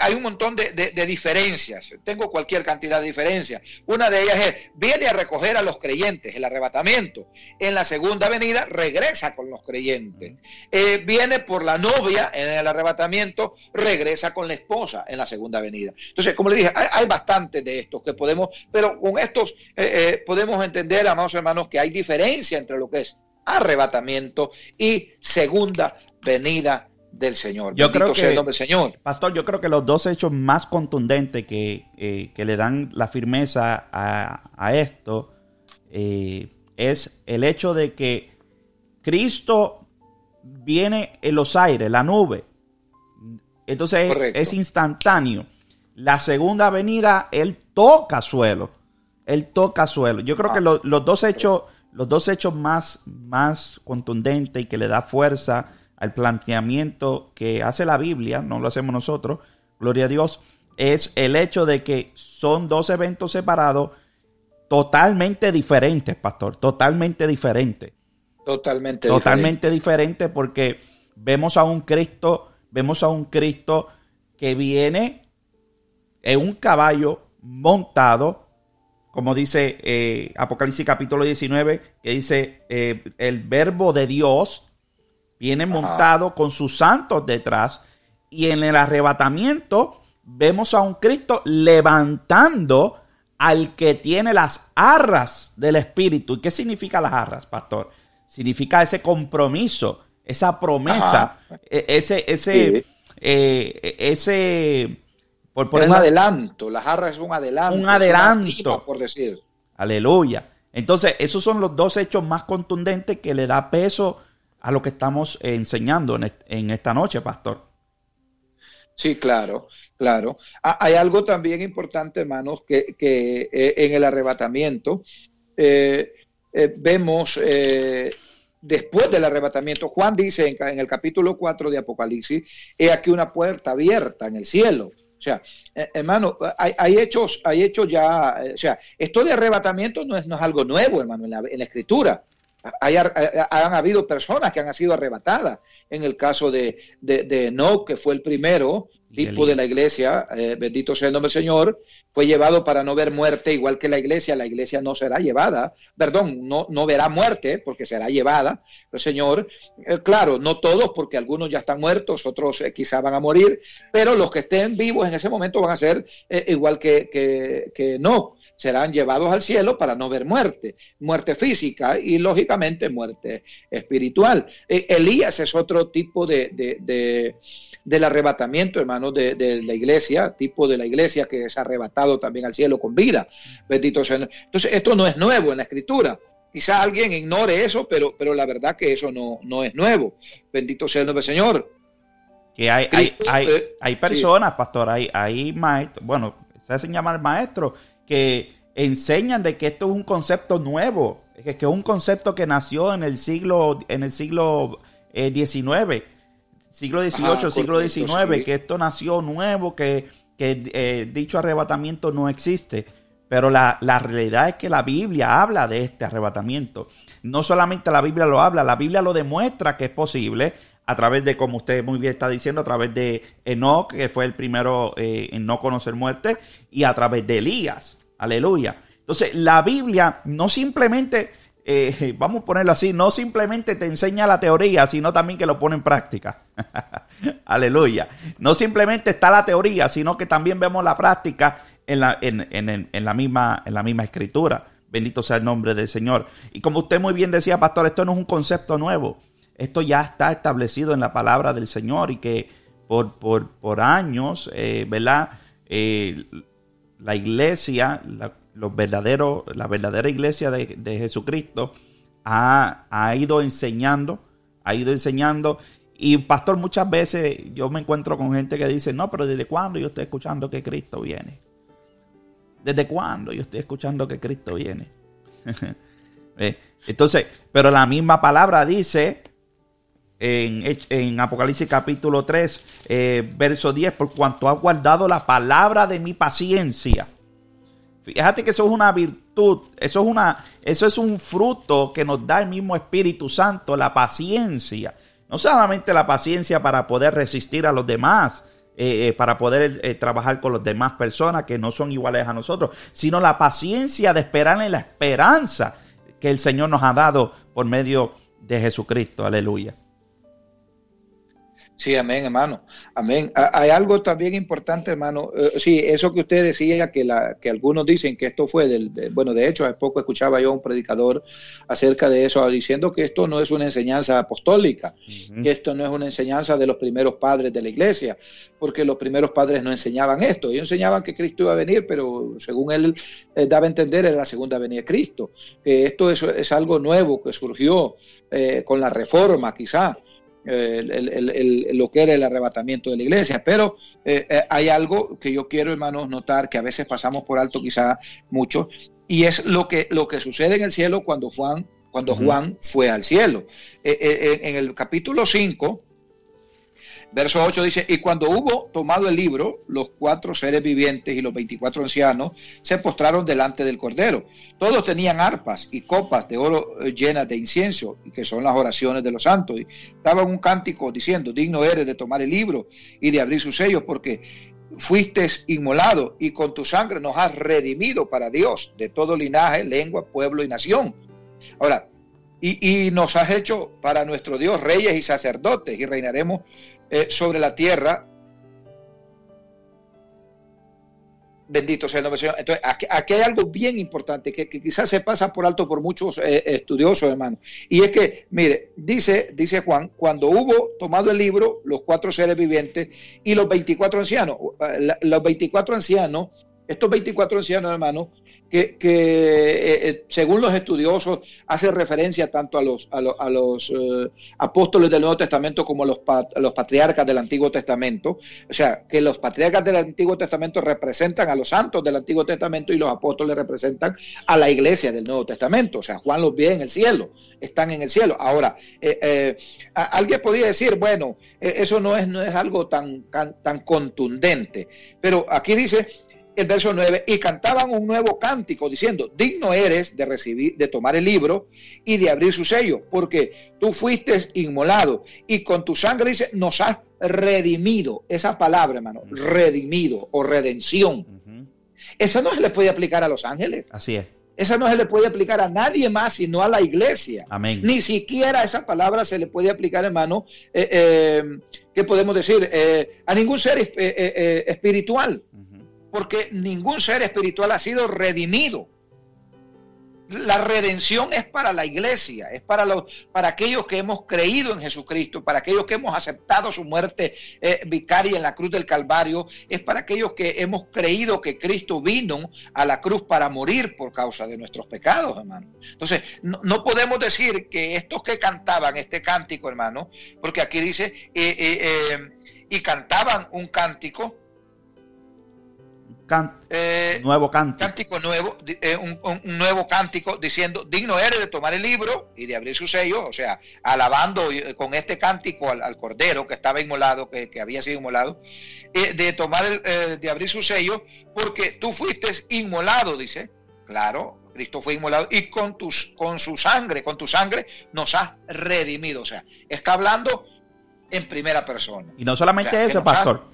Hay un montón de, diferencias. Tengo cualquier cantidad de diferencias. Una de ellas es, viene a recoger a los creyentes, el arrebatamiento. En la segunda venida regresa con los creyentes. Eh, viene por la novia en el arrebatamiento, regresa con la esposa en la segunda venida. Entonces, como le dije, hay, hay bastantes de estos que podemos, pero con estos eh, podemos entender, amados hermanos, que hay diferencia entre lo que es arrebatamiento y segunda venida del Señor. Yo creo que, Señor. Pastor, yo creo que los dos hechos más contundentes que, eh, le dan la firmeza a, esto eh, es el hecho de que Cristo viene en los aires, la nube. Entonces es, instantáneo. La segunda venida, Él toca suelo. Él toca suelo. Yo creo que ah. los dos hechos, los dos hechos más, más contundentes y que le da fuerza al planteamiento que hace la Biblia, no lo hacemos nosotros, gloria a Dios, es el hecho de que son dos eventos separados totalmente diferentes, pastor, totalmente diferentes. Totalmente, totalmente diferente. porque vemos a un Cristo, vemos a un Cristo que viene en un caballo montado, como dice eh, Apocalipsis capítulo 19, que dice eh, el verbo de Dios, viene montado con sus santos detrás y en el arrebatamiento vemos a un Cristo levantando al que tiene las arras del Espíritu. ¿Y qué significa las arras, pastor? Significa ese compromiso, esa promesa, e, ese, ese, eh, ese, por un adelanto, las arras es un adelanto. Un adelanto. por decir. Aleluya. Entonces, esos son los dos hechos más contundentes que le da peso a lo que estamos enseñando en esta noche, pastor. Sí, claro, claro. Ah, hay algo también importante, hermanos, que, que eh, en el arrebatamiento eh, eh, vemos después del arrebatamiento, Juan dice en, el capítulo 4 de Apocalipsis, he aquí una puerta abierta en el cielo. O sea, hermano, hay, hechos, hay hechos ya, o sea, esto de arrebatamiento no es, no es algo nuevo, hermano, en la, en la escritura. Hay, han habido personas que han sido arrebatadas. En el caso de, de, que fue el primero tipo de la iglesia, eh, bendito sea el nombre del Señor, fue llevado para no ver muerte, igual que la iglesia, la iglesia no será llevada, perdón, no, no verá muerte porque será llevada, el Señor, eh, claro, no todos porque algunos ya están muertos, otros eh, quizá van a morir, pero los que estén vivos en ese momento van a ser igual que, que, que no serán llevados al cielo para no ver muerte, muerte física y lógicamente muerte espiritual. E, Elías es otro tipo de, de, del arrebatamiento, hermano, de, la iglesia, tipo de la iglesia que es arrebatado también al cielo con vida. Bendito sea. Entonces, esto no es nuevo en la escritura. Quizá alguien ignore eso, pero, pero la verdad que eso no, no es nuevo. Bendito sea el nombre del Señor. Que hay, hay, hay, hay personas, pastor, hay, hay maestros, bueno, se hacen llamar maestros que enseñan de que esto es un concepto nuevo, que, es un concepto que nació en el siglo, en el siglo XIX, siglo XVIII, siglo XIX, que esto nació nuevo, que, eh, dicho arrebatamiento no existe. Pero la, la, realidad es que la Biblia habla de este arrebatamiento. No solamente la Biblia lo habla, la Biblia lo demuestra que es posible a través de, como usted muy bien está diciendo, a través de Enoch, que fue el primero eh, en no conocer muerte, y a través de Elías. Aleluya. Entonces, la Biblia no simplemente, eh, vamos a ponerlo así, no simplemente te enseña la teoría, sino también que lo pone en práctica. Aleluya. No simplemente está la teoría, sino que también vemos la práctica en la, misma, en la misma escritura. Bendito sea el nombre del Señor. Y como usted muy bien decía, pastor, esto no es un concepto nuevo. Esto ya está establecido en la palabra del Señor y que por, por, por años, eh, ¿verdad? Eh, la iglesia, la, los verdaderos, la verdadera iglesia de, Jesucristo ha, ha, ido enseñando, ha ido enseñando. Y pastor, muchas veces yo me encuentro con gente que dice, no, pero ¿desde cuándo yo estoy escuchando que Cristo viene? ¿Desde cuándo yo estoy escuchando que Cristo viene? Eh, entonces, pero la misma palabra dice en, Apocalipsis capítulo 3, eh, verso 10, por cuanto ha guardado la palabra de mi paciencia. Fíjate que eso es una virtud, eso es, una, eso es un fruto que nos da el mismo Espíritu Santo, la paciencia. No solamente la paciencia para poder resistir a los demás, eh, eh, para poder trabajar con las demás personas que no son iguales a nosotros, sino la paciencia de esperar en la esperanza que el Señor nos ha dado por medio de Jesucristo. Aleluya. Sí, amén, hermano. Amén. Hay algo también importante, hermano. Eh, sí, eso que usted decía, que, la, que algunos dicen que esto fue del... bueno, de hecho, hace poco escuchaba yo a un predicador acerca de eso, diciendo que esto no es una enseñanza apostólica, que esto no es una enseñanza de los primeros padres de la iglesia, porque los primeros padres no enseñaban esto. Ellos enseñaban que Cristo iba a venir, pero según él eh, daba a entender, era la segunda venida de Cristo. Que esto es, es algo nuevo que surgió eh, con la reforma, quizá lo que era el arrebatamiento de la iglesia. Pero eh, eh, hay algo que yo quiero, hermanos, notar que a veces pasamos por alto quizá mucho, y es lo que, lo que sucede en el cielo cuando Juan, cuando Juan fue al cielo. Eh, en el capítulo 5, Verso 8 dice, y cuando hubo tomado el libro, los cuatro seres vivientes y los veinticuatro ancianos se postraron delante del Cordero. Todos tenían arpas y copas de oro eh, llenas de incienso, que son las oraciones de los santos. Y estaba un cántico diciendo, digno eres de tomar el libro y de abrir sus sellos, porque fuiste inmolado y con tu sangre nos has redimido para Dios de todo linaje, lengua, pueblo y nación. Ahora, y, nos has hecho para nuestro Dios reyes y sacerdotes y reinaremos eh, sobre la tierra. Bendito sea el nombre del Señor. Entonces, aquí, hay algo bien importante que, quizás se pasa por alto por muchos eh, estudiosos, hermanos. Y es que, mire, dice, dice Juan, cuando hubo tomado el libro, los cuatro seres vivientes y los 24 ancianos, eh, los 24 ancianos, estos 24 ancianos, hermanos, que, que eh, según los estudiosos hace referencia tanto a los, a, los eh, apóstoles del Nuevo Testamento como a los, los, patriarcas del Antiguo Testamento. O sea, que los patriarcas del Antiguo Testamento representan a los santos del Antiguo Testamento y los apóstoles representan a la iglesia del Nuevo Testamento. O sea, Juan los ve en el cielo, están en el cielo. Ahora, eh, alguien podría decir, bueno, eso no es, no es algo tan, tan contundente, pero aquí dice el verso 9, y cantaban un nuevo cántico diciendo, digno eres de recibir, de tomar el libro y de abrir su sello, porque tú fuiste inmolado y con tu sangre dice, nos has redimido. Esa palabra, hermano, redimido o redención. Esa no se le puede aplicar a los ángeles. Así es. Esa no se le puede aplicar a nadie más, sino a la iglesia. Amén. Ni siquiera esa palabra se le puede aplicar, hermano, eh, eh, ¿qué podemos decir? Eh, a ningún ser espiritual porque ningún ser espiritual ha sido redimido. La redención es para la iglesia, es para, los, para aquellos que hemos creído en Jesucristo, para aquellos que hemos aceptado su muerte eh, vicaria en la cruz del Calvario, es para aquellos que hemos creído que Cristo vino a la cruz para morir por causa de nuestros pecados, hermano. Entonces, no, podemos decir que estos que cantaban este cántico, hermano, porque aquí dice, eh, eh, y cantaban un cántico, eh, nuevo cántico. Cántico nuevo, eh, un, nuevo cántico diciendo, digno eres de tomar el libro y de abrir su sello, o sea, alabando eh, con este cántico al, cordero que estaba inmolado, que, había sido inmolado, de tomar, el, de abrir su sello, porque tú fuiste inmolado, dice, claro, Cristo fue inmolado y con, tus, con su sangre, con tu sangre nos has redimido, o sea, está hablando en primera persona. Y no solamente eso, pastor,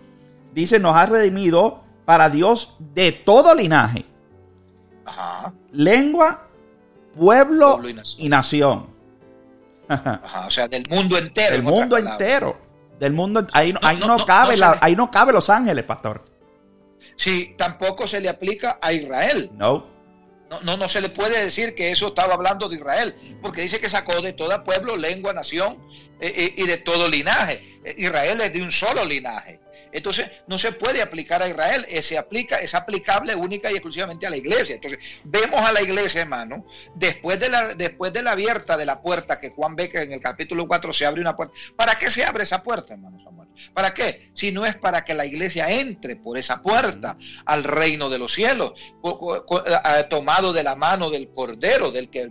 dice, nos has redimido para Dios de todo linaje, lengua, pueblo, y, nación. o sea, del mundo entero. Del mundo entero. Del mundo, ahí, no, ahí no, cabe ahí no cabe Los Ángeles, pastor. Sí, tampoco se le aplica a Israel. No. No, no, se le puede decir que eso estaba hablando de Israel, porque dice que sacó de todo pueblo, lengua, nación eh, eh, y de todo linaje. Eh, Israel es de un solo linaje. Entonces, no se puede aplicar a Israel, eh, se aplica, es aplicable única y exclusivamente a la iglesia. Entonces, vemos a la iglesia, hermano, después de la, después de la abierta de la puerta que Juan ve que en el capítulo 4 se abre una puerta. ¿Para qué se abre esa puerta, hermano Samuel? ¿Para qué? Si no es para que la iglesia entre por esa puerta al reino de los cielos, eh, tomado de la mano del Cordero, del que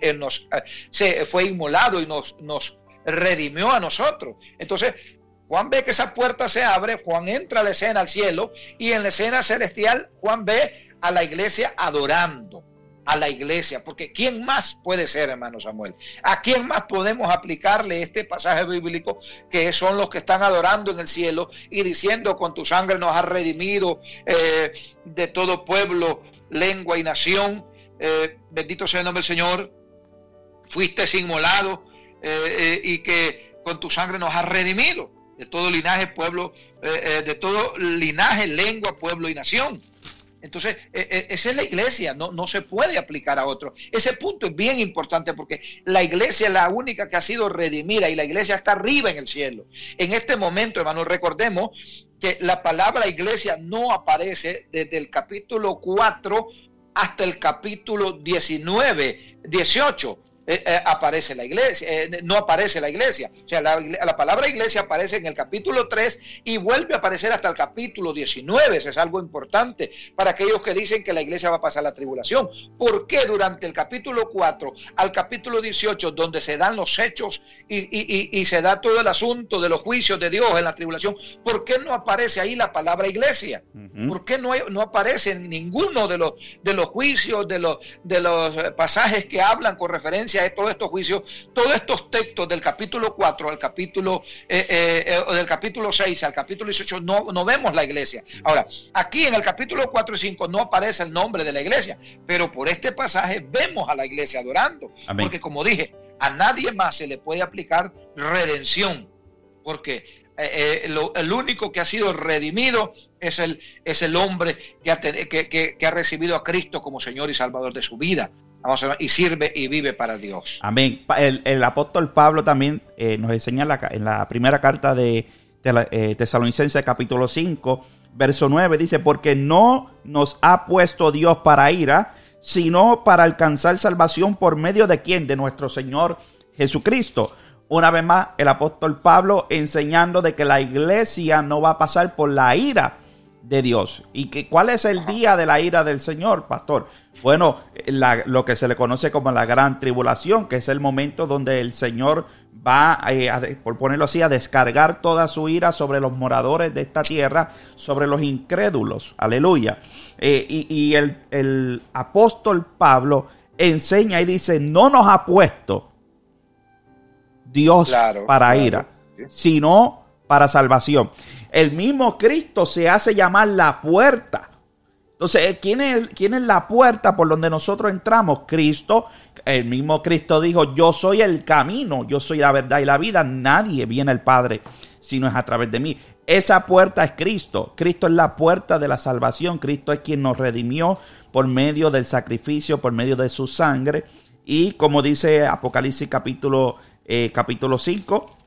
eh, nos, se fue inmolado y nos, nos redimió a nosotros. Entonces, Juan ve que esa puerta se abre, Juan entra a la escena al cielo y en la escena celestial Juan ve a la iglesia adorando a la iglesia, porque ¿quién más puede ser, hermano Samuel? ¿A quién más podemos aplicarle este pasaje bíblico que son los que están adorando en el cielo y diciendo con tu sangre nos has redimido eh, de todo pueblo, lengua y nación? Eh, bendito sea el nombre del Señor, fuiste inmolado eh, y que con tu sangre nos has redimido de todo linaje, pueblo, eh, eh, de todo linaje, lengua, pueblo y nación. Entonces, eh, esa es la iglesia, no, no se puede aplicar a otro. Ese punto es bien importante porque la iglesia es la única que ha sido redimida y la iglesia está arriba en el cielo. En este momento, hermanos, recordemos que la palabra iglesia no aparece desde el capítulo 4 hasta el capítulo 19, 18. Eh, eh, aparece la iglesia, eh, no aparece la iglesia. O sea, la, palabra iglesia aparece en el capítulo 3 y vuelve a aparecer hasta el capítulo 19. Eso es algo importante para aquellos que dicen que la iglesia va a pasar la tribulación. ¿Por qué durante el capítulo 4 al capítulo 18, donde se dan los hechos y, se da todo el asunto de los juicios de Dios en la tribulación, ¿por qué no aparece ahí la palabra iglesia? ¿Por qué no, no aparece en ninguno de los, de los juicios, de los, de los pasajes que hablan con referencia de todos estos juicios, todos estos textos del capítulo 4 al capítulo, eh, eh, eh, del capítulo 6 al capítulo 18, no, no vemos la iglesia. Ahora, aquí en el capítulo 4 y 5 no aparece el nombre de la iglesia, pero por este pasaje vemos a la iglesia adorando. Porque como dije, a nadie más se le puede aplicar redención, porque eh, eh, el único que ha sido redimido es el, es el hombre que ha, que, ha, recibido a Cristo como Señor y Salvador de su vida. Y sirve y vive para Dios. Amén. El, apóstol Pablo también eh, nos enseña en la primera carta de, de Tesalonicenses capítulo 5, verso 9, dice, porque no nos ha puesto Dios para ira, sino para alcanzar salvación por medio de quién? De nuestro Señor Jesucristo una vez más el apóstol Pablo enseñando de que la iglesia no va a pasar por la ira de Dios. ¿Y que, cuál es el día de la ira del Señor, pastor? Bueno, lo que se le conoce como la gran tribulación, que es el momento donde el Señor va, eh, por ponerlo así, a descargar toda su ira sobre los moradores de esta tierra, sobre los incrédulos. Aleluya. Eh, y, el, el apóstol Pablo enseña y dice, no nos ha puesto Dios para ira, sino para salvación. El mismo Cristo se hace llamar la puerta. Entonces, ¿quién es, ¿quién es la puerta por donde nosotros entramos? Cristo. El mismo Cristo dijo, yo soy el camino, yo soy la verdad y la vida. Nadie viene al Padre si no es a través de mí. Esa puerta es Cristo. Cristo es la puerta de la salvación. Cristo es quien nos redimió por medio del sacrificio, por medio de su sangre. Y como dice Apocalipsis capítulo eh, capítulo 5.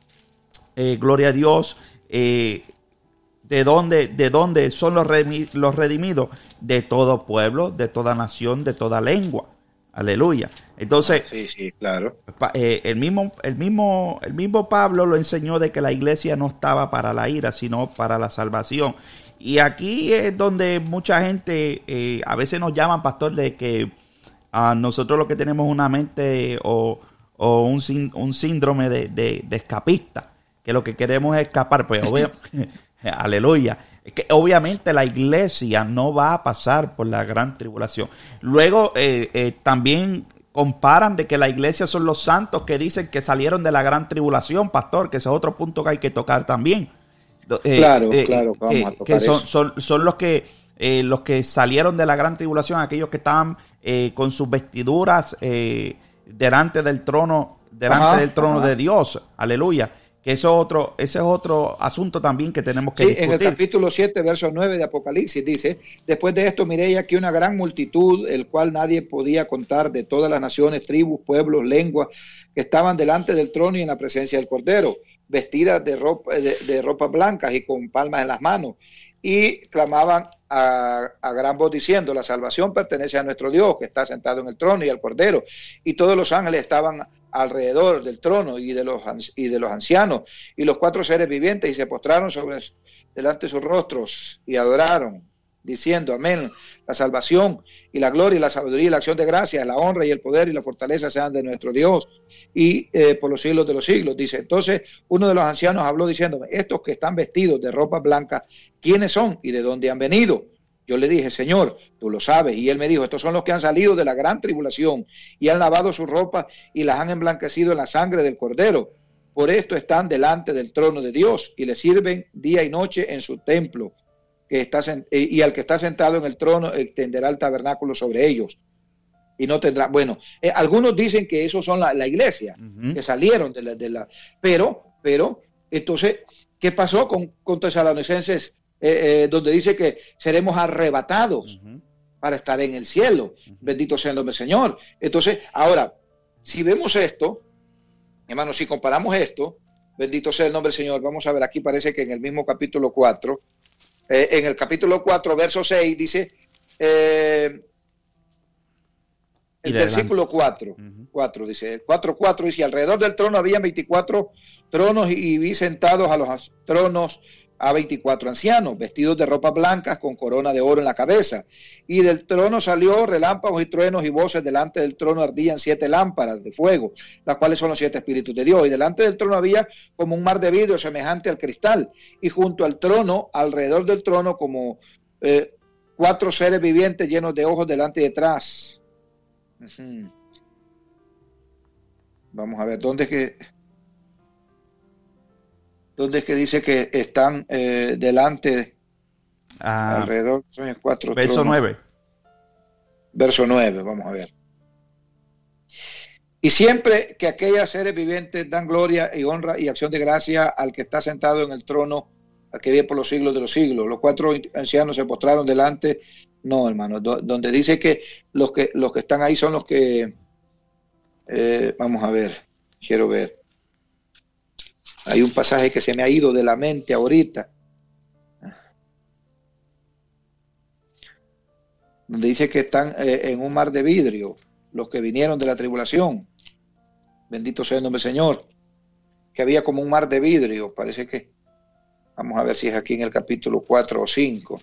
Eh, gloria a Dios. Eh, ¿De dónde, ¿De dónde son los, los redimidos? De todo pueblo, de toda nación, de toda lengua. Aleluya. Entonces, sí, sí, claro. el, mismo, el, mismo, el mismo Pablo lo enseñó de que la iglesia no estaba para la ira, sino para la salvación. Y aquí es donde mucha gente a veces nos llaman, pastor, de que a nosotros lo que tenemos una mente o, o un, un síndrome de, escapista, que lo que queremos es escapar, pues aleluya, que obviamente la iglesia no va a pasar por la gran tribulación. Luego eh, eh, también comparan de que la iglesia son los santos que dicen que salieron de la gran tribulación, pastor, que ese es otro punto que hay que tocar también. Eh, claro, claro, vamos a tocar que son, son, son, los que los que salieron de la gran tribulación, aquellos que estaban con sus vestiduras delante del trono, delante del trono de Dios. Aleluya. Que eso otro, ese es otro asunto también que tenemos que sí, En el capítulo 7, verso 9 de Apocalipsis dice, después de esto miré aquí una gran multitud, el cual nadie podía contar de todas las naciones, tribus, pueblos, lenguas, que estaban delante del trono y en la presencia del Cordero, vestidas de ropa, de, ropas blancas y con palmas en las manos, y clamaban a, gran voz diciendo, la salvación pertenece a nuestro Dios que está sentado en el trono y al Cordero. Y todos los ángeles estaban alrededor del trono y de los, y de los ancianos y los cuatro seres vivientes y se postraron sobre, delante de sus rostros y adoraron diciendo, amén, la salvación y la gloria y la sabiduría y la acción de gracia, la honra y el poder y la fortaleza sean de nuestro Dios y eh, por los siglos de los siglos. Dice, entonces uno de los ancianos habló diciendo, estos que están vestidos de ropa blanca, ¿quiénes son y de dónde han venido? Yo le dije, Señor, tú lo sabes. Y él me dijo, estos son los que han salido de la gran tribulación y han lavado sus ropas y las han emblanquecido en la sangre del cordero. Por esto están delante del trono de Dios y le sirven día y noche en su templo que está, eh, y al que está sentado en el trono extenderá el tabernáculo sobre ellos. Y no tendrá, bueno, eh, algunos dicen que esos son la, iglesia, que salieron de la, de la, pero, pero, entonces, ¿qué pasó con, con Tesalonicenses, eh, donde dice que seremos arrebatados para estar en el cielo? Bendito sea el nombre del Señor. Entonces, ahora, si vemos esto, hermanos, si comparamos esto, bendito sea el nombre del Señor, vamos a ver, aquí parece que en el mismo capítulo 4, eh, en el capítulo 4, verso 6, dice, eh, el versículo 4, 4 dice, 4, 4 dice, alrededor del trono había 24 tronos y vi sentados a los tronos a 24 ancianos, vestidos de ropas blancas con corona de oro en la cabeza. Y del trono salió relámpagos y truenos y voces. Delante del trono ardían siete lámparas de fuego, las cuales son los siete espíritus de Dios. Y delante del trono había como un mar de vidrio semejante al cristal. Y junto al trono, alrededor del trono, como eh, cuatro seres vivientes llenos de ojos delante y detrás. Vamos a ver, ¿dónde es que donde es que dice que están eh, delante ah, alrededor son cuatro verso nueve verso nueve vamos a ver Y siempre que aquellas seres vivientes dan gloria y honra y acción de gracia al que está sentado en el trono, al que vive por los siglos de los siglos. Los cuatro ancianos se postraron delante. No, hermano, donde dice que los que los que están ahí son los que eh, vamos a ver, quiero ver. Hay un pasaje que se me ha ido de la mente ahorita. Donde dice que están eh, en un mar de vidrio los que vinieron de la tribulación. Bendito sea el nombre Señor. Que había como un mar de vidrio. Parece que. Vamos a ver si es aquí en el capítulo 4 o 5.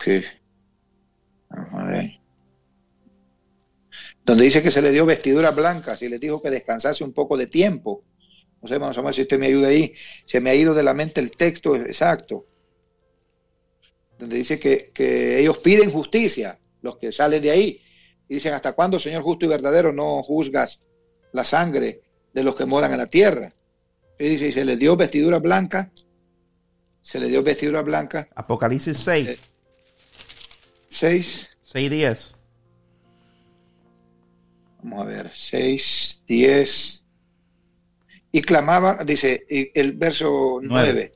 Que. Vamos a ver. Donde dice que se le dio vestiduras blancas y le dijo que descansase un poco de tiempo. No sé, a ver si usted me ayuda ahí. Se me ha ido de la mente el texto exacto. Donde dice que, que ellos piden justicia, los que salen de ahí. Y dicen, ¿hasta cuándo, Señor justo y verdadero, no juzgas la sangre de los que moran en la tierra? Y dice, y se les dio vestiduras blancas se le dio vestidura blanca. Apocalipsis 6. 6. 6, 10. Vamos a ver, 6, 10. Y clamaba, dice el verso 9.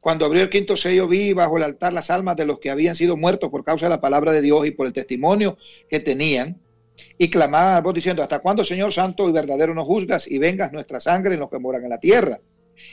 Cuando abrió el quinto sello vi bajo el altar las almas de los que habían sido muertos por causa de la palabra de Dios y por el testimonio que tenían. Y clamaban a voz diciendo, ¿hasta cuándo, Señor Santo y verdadero, nos juzgas y vengas nuestra sangre en los que moran en la tierra?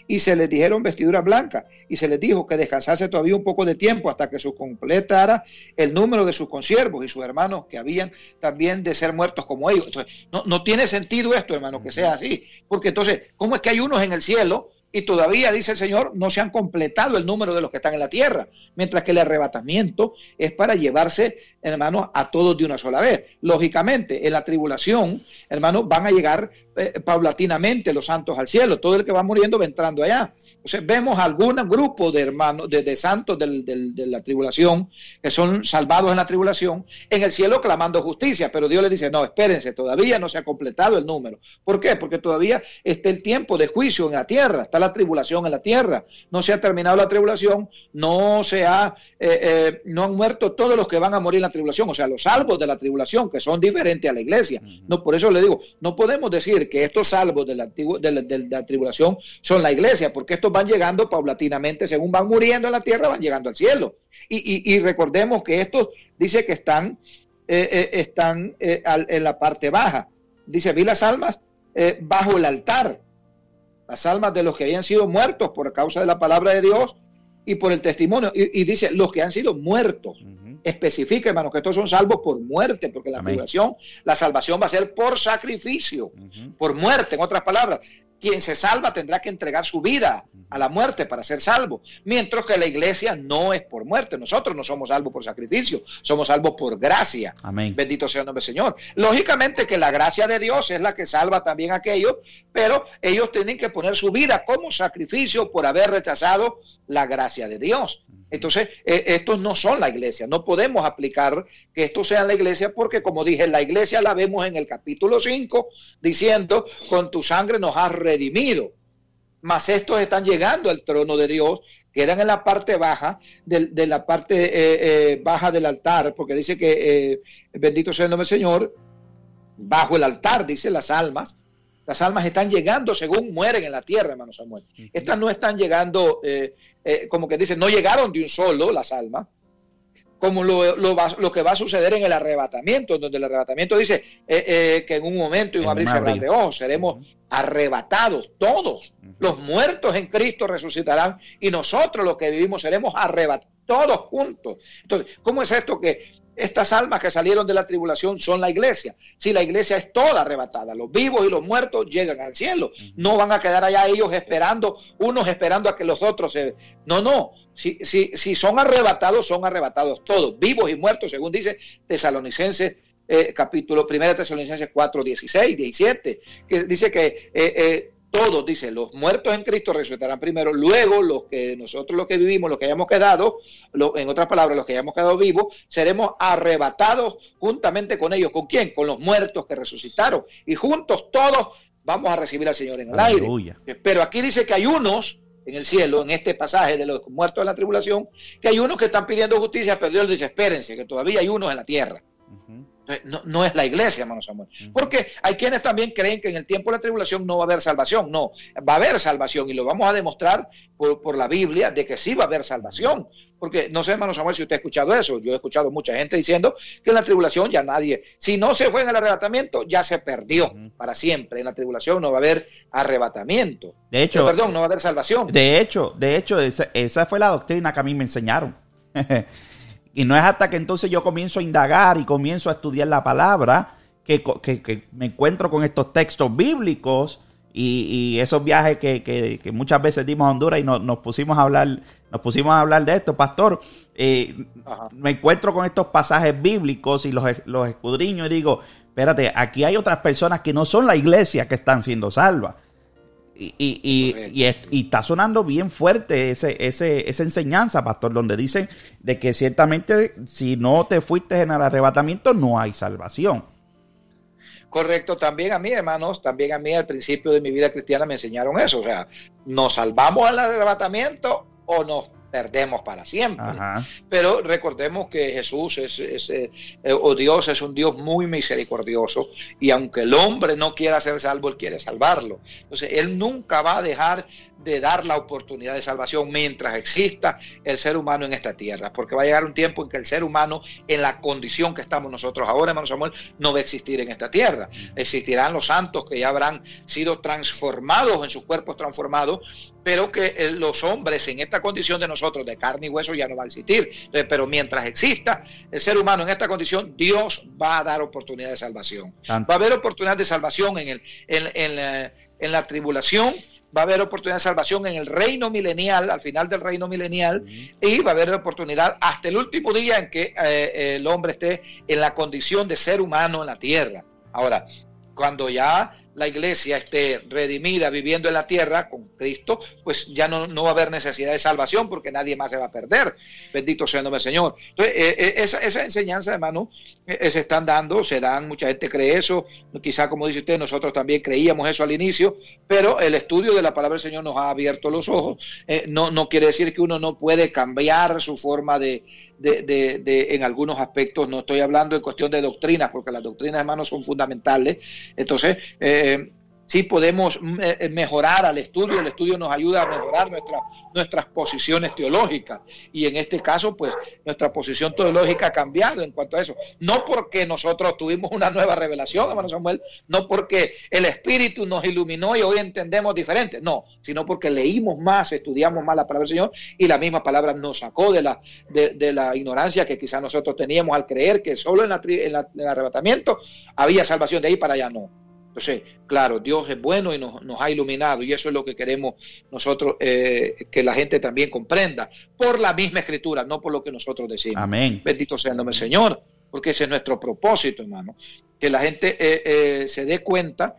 Y se les dijeron vestiduras blancas. Y se les dijo que descansase todavía un poco de tiempo hasta que se completara el número de sus consiervos y sus hermanos que habían también de ser muertos como ellos. Entonces, no, no tiene sentido esto, hermano, que sea así, porque entonces, ¿cómo es que hay unos en el cielo y todavía, dice el Señor, no se han completado el número de los que están en la tierra, mientras que el arrebatamiento es para llevarse, hermano, a todos de una sola vez. Lógicamente, en la tribulación, hermano, van a llegar eh, paulatinamente los santos al cielo. Todo el que va muriendo va entrando allá. Entonces vemos algún grupo de hermanos, de, santos de la tribulación, que son salvados en la tribulación, en el cielo clamando justicia. Pero Dios les dice, no, espérense, todavía no se ha completado el número. ¿Por qué? Porque todavía está el tiempo de juicio en la tierra, está la tribulación en la tierra. No se ha terminado la tribulación, no se ha, eh, eh, no han muerto todos los que van a morir en la tribulación, o sea, los salvos de la tribulación, que son diferentes a la iglesia. No, por eso le digo, no podemos decir que estos salvos de la, de, la, tribulación son la iglesia, porque estos van llegando paulatinamente, según van muriendo en la tierra, van llegando al cielo. Y, recordemos que estos dice que están, eh, eh, están eh, en la parte baja. Dice, vi las almas bajo el altar, las almas de los que habían sido muertos por causa de la palabra de Dios y por el testimonio. Y, dice, los que han sido muertos. Especifica, hermano, que estos son salvos por muerte, porque la la salvación va a ser por sacrificio, por muerte, en otras palabras quien se salva tendrá que entregar su vida a la muerte para ser salvo, mientras que la iglesia no es por muerte. Nosotros no somos salvos por sacrificio, somos salvos por gracia. Amén. Bendito sea el nombre del Señor. Lógicamente que la gracia de Dios es la que salva también a aquellos, pero ellos tienen que poner su vida como sacrificio por haber rechazado la gracia de Dios. Entonces, eh, estos no son la iglesia. No podemos aplicar que estos sean la iglesia porque, como dije, la iglesia la vemos en el capítulo 5 diciendo, con tu sangre nos has redimido. Mas estos están llegando al trono de Dios, quedan en la parte baja, de, la parte eh, eh, baja del altar, porque dice que, bendito sea el nombre del Señor, bajo el altar, dice las almas, las almas están llegando según mueren en la tierra, hermano Samuel. Estas no están llegando eh, como que dice, no llegaron de un solo las almas, como lo, lo, que va a suceder en el arrebatamiento, donde el arrebatamiento dice eh, eh, que en un momento y un abrir cerrar de ojos seremos arrebatados todos. Los muertos en Cristo resucitarán y nosotros los que vivimos seremos arrebatados todos juntos. Entonces, ¿cómo es esto que estas almas que salieron de la tribulación son la iglesia. Si la iglesia es toda arrebatada, los vivos y los muertos llegan al cielo. No van a quedar allá ellos esperando, unos esperando a que los otros se... No, no. Si, si, si son arrebatados, son arrebatados todos, vivos y muertos, según dice Tesalonicenses eh, capítulo 1 Tesalonicenses 4, 16, 17, que dice que eh, eh, todos, dice, los muertos en Cristo resucitarán primero, luego los que nosotros los que vivimos, los que hayamos quedado, en otras palabras, los que hayamos quedado vivos, seremos arrebatados juntamente con ellos. ¿Con quién? Con los muertos que resucitaron. Y juntos todos vamos a recibir al Señor en el aire. Pero aquí dice que hay unos en el cielo, en este pasaje de los muertos de la tribulación, que hay unos que están pidiendo justicia, pero Dios dice, espérense, que todavía hay unos en la tierra. No, no, es la iglesia, hermano Samuel. Porque hay quienes también creen que en el tiempo de la tribulación no va a haber salvación. No, va a haber salvación y lo vamos a demostrar por, por, la Biblia de que sí va a haber salvación. Porque no sé, hermano Samuel, si usted ha escuchado eso. Yo he escuchado mucha gente diciendo que en la tribulación ya nadie, si no se fue en el arrebatamiento, ya se perdió para siempre. En la tribulación no va a haber arrebatamiento. De hecho, perdón, no va a haber salvación. De hecho, de hecho, esa, esa fue la doctrina que a mí me enseñaron. Y no es hasta que entonces yo comienzo a indagar y comienzo a estudiar la palabra que, me encuentro con estos textos bíblicos y, esos viajes que, muchas veces dimos a Honduras y nos, pusimos a hablar nos pusimos a hablar de esto, pastor. Eh, me encuentro con estos pasajes bíblicos y los, los escudriño y digo, espérate, aquí hay otras personas que no son la iglesia que están siendo salvas. Y, y, y, está sonando bien fuerte ese, ese, esa enseñanza, pastor, donde dicen de que ciertamente si no te fuiste en el arrebatamiento no hay salvación. Correcto, también a mí, hermanos, también a mí al principio de mi vida cristiana me enseñaron eso, o sea, nos salvamos al arrebatamiento o nos perdemos para siempre. Pero recordemos que Jesús es, eh, o Dios es un Dios muy misericordioso y aunque el hombre no quiera ser salvo, Él quiere salvarlo. Entonces, Él nunca va a dejar de dar la oportunidad de salvación mientras exista el ser humano en esta tierra, porque va a llegar un tiempo en que el ser humano, en la condición que estamos nosotros ahora, hermano Samuel, no va a existir en esta tierra. Existirán los santos que ya habrán sido transformados en sus cuerpos transformados, pero que eh, los hombres en esta condición de nosotros, de carne y hueso, ya no va a existir. pero mientras exista el ser humano en esta condición, Dios va a dar oportunidad de salvación. Va a haber oportunidad de salvación en, el, en la tribulación va a haber oportunidad de salvación en el reino milenial, al final del reino milenial, y va a haber oportunidad hasta el último día en que eh, el hombre esté en la condición de ser humano en la tierra. Ahora, cuando ya la iglesia esté redimida viviendo en la tierra con Cristo, pues ya no, no, va a haber necesidad de salvación porque nadie más se va a perder. Bendito sea el nombre del Señor. Entonces, eh, eh, esa, esa, enseñanza, hermano, eh, se están dando, se dan, mucha gente cree eso, quizá como dice usted, nosotros también creíamos eso al inicio, pero el estudio de la palabra del Señor nos ha abierto los ojos. no, no quiere decir que uno no puede cambiar su forma de, de, de, en algunos aspectos, no estoy hablando en cuestión de doctrinas, porque las doctrinas, hermanos, son fundamentales. Entonces, eh, sí podemos mm, eh, eh, mejorar al estudio, el estudio nos ayuda a mejorar nuestra, nuestras posiciones teológicas. Y en este caso pues nuestra posición teológica ha cambiado en cuanto a eso, no porque nosotros tuvimos una nueva revelación, hermano Samuel, no porque el Espíritu nos iluminó y hoy entendemos diferente, no, sino porque leímos más, estudiamos más la palabra del Señor y la misma palabra nos sacó de la, de, la ignorancia que quizás nosotros teníamos al creer que solo en, en el arrebatamiento había salvación, de ahí para allá no entonces, claro, Dios es bueno y nos, ha iluminado y eso es lo que queremos nosotros eh, que la gente también comprenda por la misma escritura, no por lo que nosotros decimos. Amén. Bendito sea el nombre del Señor, porque ese es nuestro propósito, hermano, que la gente eh, eh, se dé cuenta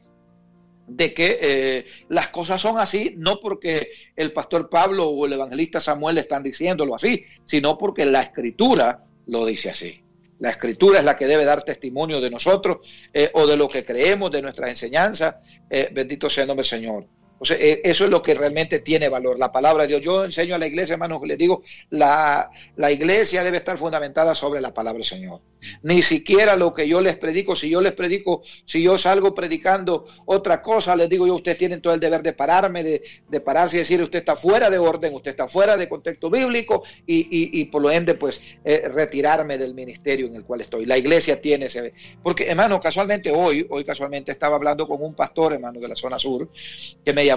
de que las cosas son así, no porque el pastor Pablo o el evangelista Samuel están diciéndolo así, sino porque la escritura lo dice así. La escritura es la que debe dar testimonio de nosotros eh, o de lo que creemos, de nuestra enseñanza. Eh, bendito sea el nombre del Señor. Eh, eso es lo que realmente tiene valor, la palabra de Dios. Yo enseño a la iglesia, hermanos, les digo, la, la iglesia debe estar fundamentada sobre la palabra del Señor. Ni siquiera lo que yo les predico, si yo les predico, si yo salgo predicando otra cosa, les digo yo, ustedes tienen todo el deber de pararme, de, de pararse y decir, usted está fuera de orden, usted está fuera de contexto bíblico y, y, y por lo ende, pues, eh, retirarme del ministerio en el cual estoy. La iglesia tiene ese... Porque, hermano, casualmente hoy, hoy casualmente estaba hablando con un pastor, hermano, de la zona sur, que me llamó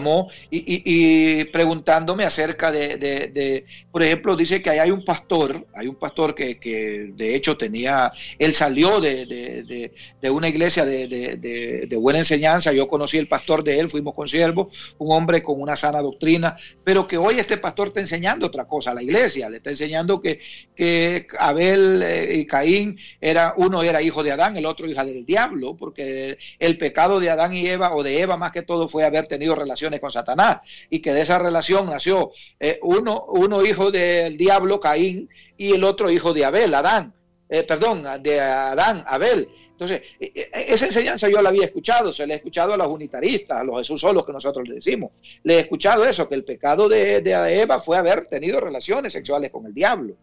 y, y preguntándome acerca de, de, de, por ejemplo, dice que ahí hay un pastor, hay un pastor que, que de hecho tenía él salió de, una iglesia de, buena enseñanza, yo conocí el pastor de él, fuimos consiervos, un hombre con una sana doctrina, pero que hoy este pastor está enseñando otra cosa a la iglesia, le está enseñando que, que Abel eh, y Caín, era, uno era hijo de Adán, el otro hija del diablo, porque el pecado de Adán y Eva, o de Eva más que todo, fue haber tenido relación relaciones con Satanás y que de esa relación nació eh, uno, uno hijo del diablo, Caín, y el otro hijo de Abel, Adán, eh, perdón, de Adán, Abel. Entonces, e, e, esa enseñanza yo la había escuchado, se la he escuchado a los unitaristas, a los Jesús solos que nosotros le decimos. Le he escuchado eso, que el pecado de, de Eva fue haber tenido relaciones sexuales con el diablo.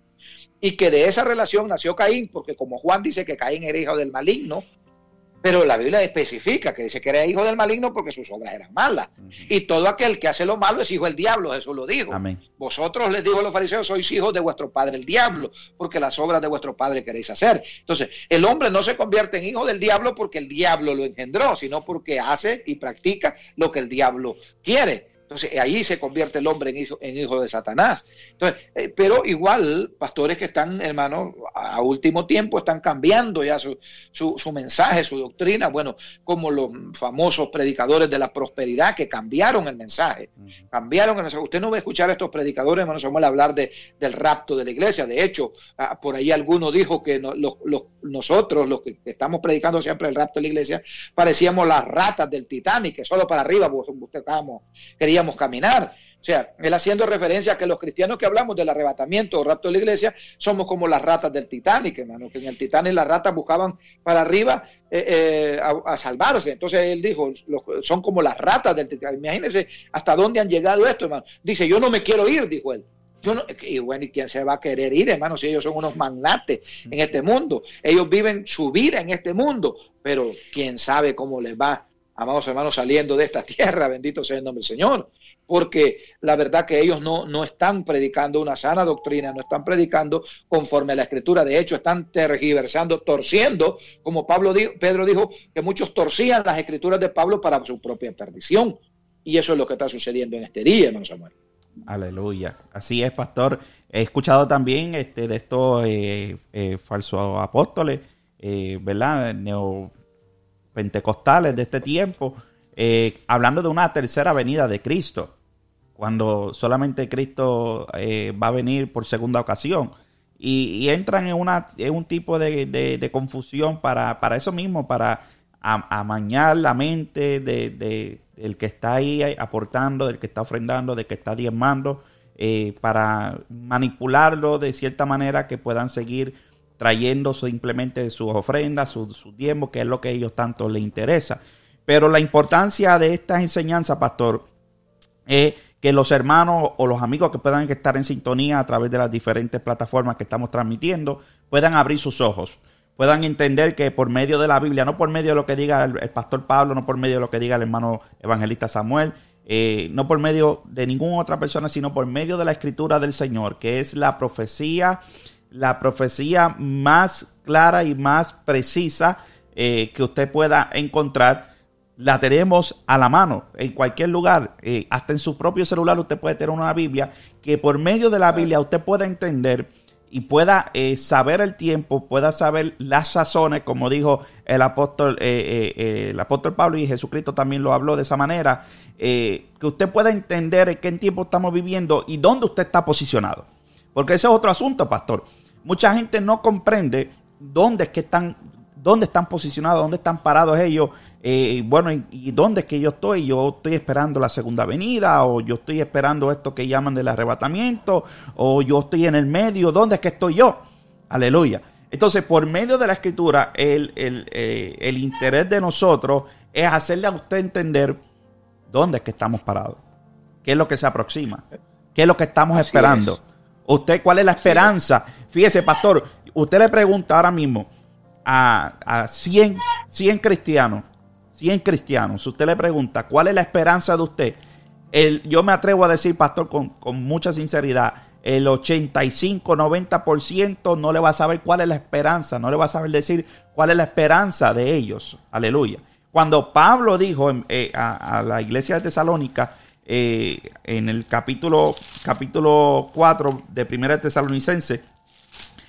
Y que de esa relación nació Caín, porque como Juan dice que Caín era hijo del maligno, pero la Biblia especifica que dice que era hijo del maligno porque sus obras eran malas. Y todo aquel que hace lo malo es hijo del diablo, Jesús lo dijo. Vosotros les dijo a los fariseos, sois hijos de vuestro padre el diablo, porque las obras de vuestro padre queréis hacer. Entonces, el hombre no se convierte en hijo del diablo porque el diablo lo engendró, sino porque hace y practica lo que el diablo quiere. Entonces ahí se convierte el hombre en hijo, en hijo de Satanás. Entonces, eh, pero igual, pastores que están, hermano, a último tiempo están cambiando ya su, su, mensaje, su doctrina, bueno, como los famosos predicadores de la prosperidad que cambiaron el mensaje. Cambiaron el mensaje. Usted no va a escuchar a estos predicadores, hermano Samuel, hablar de, del rapto de la iglesia. De hecho, ah, por ahí alguno dijo que nosotros, los que estamos predicando siempre el rapto de la iglesia, parecíamos las ratas del Titanic, que solo para arriba buscábamos, queríamos caminar. O sea, él haciendo referencia a que los cristianos que hablamos del arrebatamiento o rapto de la iglesia somos como las ratas del Titanic, hermano, que en el Titanic las ratas buscaban para arriba eh, eh, a, salvarse. Entonces él dijo, son como las ratas del Titanic. Imagínense hasta dónde han llegado esto, hermano. Dice, yo no me quiero ir, dijo él. Yo no, y bueno, ¿y quién se va a querer ir, hermano? Si ellos son unos magnates en este mundo. Ellos viven su vida en este mundo, pero quién sabe cómo les va amados hermanos, saliendo de esta tierra, bendito sea el nombre del Señor, porque la verdad que ellos no, no están predicando una sana doctrina, no están predicando conforme a la escritura, de hecho están tergiversando, torciendo, como Pablo dijo, Pedro dijo que muchos torcían las escrituras de Pablo para su propia perdición, y eso es lo que está sucediendo en este día, hermano Samuel. Aleluya. Así es, pastor. He escuchado también este, de estos eh, eh, falsos apóstoles, eh, ¿verdad? Neo, pentecostales de este tiempo, eh, hablando de una tercera venida de Cristo, cuando solamente Cristo eh, va a venir por segunda ocasión. Y, entran en, una, en un tipo de, confusión para, para, eso mismo, para amañar la mente de, del que está ahí aportando, del que está ofrendando, del que está diezmando, eh, para manipularlo de cierta manera que puedan seguir trayendo simplemente sus ofrendas, sus su diezmos, que es lo que a ellos tanto les interesa. Pero la importancia de estas enseñanzas, pastor, es que los hermanos o los amigos que puedan estar en sintonía a través de las diferentes plataformas que estamos transmitiendo, puedan abrir sus ojos, puedan entender que por medio de la Biblia, no por medio de lo que diga el, pastor Pablo, no por medio de lo que diga el hermano evangelista Samuel, eh, no por medio de ninguna otra persona, sino por medio de la escritura del Señor, que es la profecía la profecía más clara y más precisa eh, que usted pueda encontrar, la tenemos a la mano en cualquier lugar, eh, hasta en su propio celular usted puede tener una Biblia que por medio de la Biblia usted pueda entender y pueda eh, saber el tiempo, pueda saber las sazones, como dijo el apóstol, el apóstol Pablo y Jesucristo también lo habló de esa manera, que usted pueda entender en qué tiempo estamos viviendo y dónde usted está posicionado. Porque ese es otro asunto, pastor mucha gente no comprende dónde es que están, dónde están posicionados, dónde están parados ellos. Eh, bueno, y, dónde es que yo estoy. Yo estoy esperando la segunda venida, o yo estoy esperando esto que llaman del arrebatamiento, o yo estoy en el medio. ¿Dónde es que estoy yo? Aleluya. Entonces, por medio de la escritura, el, el, eh, el interés de nosotros es hacerle a usted entender dónde es que estamos parados, qué es lo que se aproxima, qué es lo que estamos esperando. ¿Usted cuál es la esperanza? Fíjese, pastor, usted le pregunta ahora mismo a, a 100, 100 cristianos, 100 cristianos, usted le pregunta cuál es la esperanza de usted, el, yo me atrevo a decir, pastor, con, con mucha sinceridad, el 85, 90% no le va a saber cuál es la esperanza, no le va a saber decir cuál es la esperanza de ellos. Aleluya. Cuando Pablo dijo eh, a, a, la iglesia de Tesalónica, eh, en el capítulo, capítulo 4 de Primera Tesalonicense,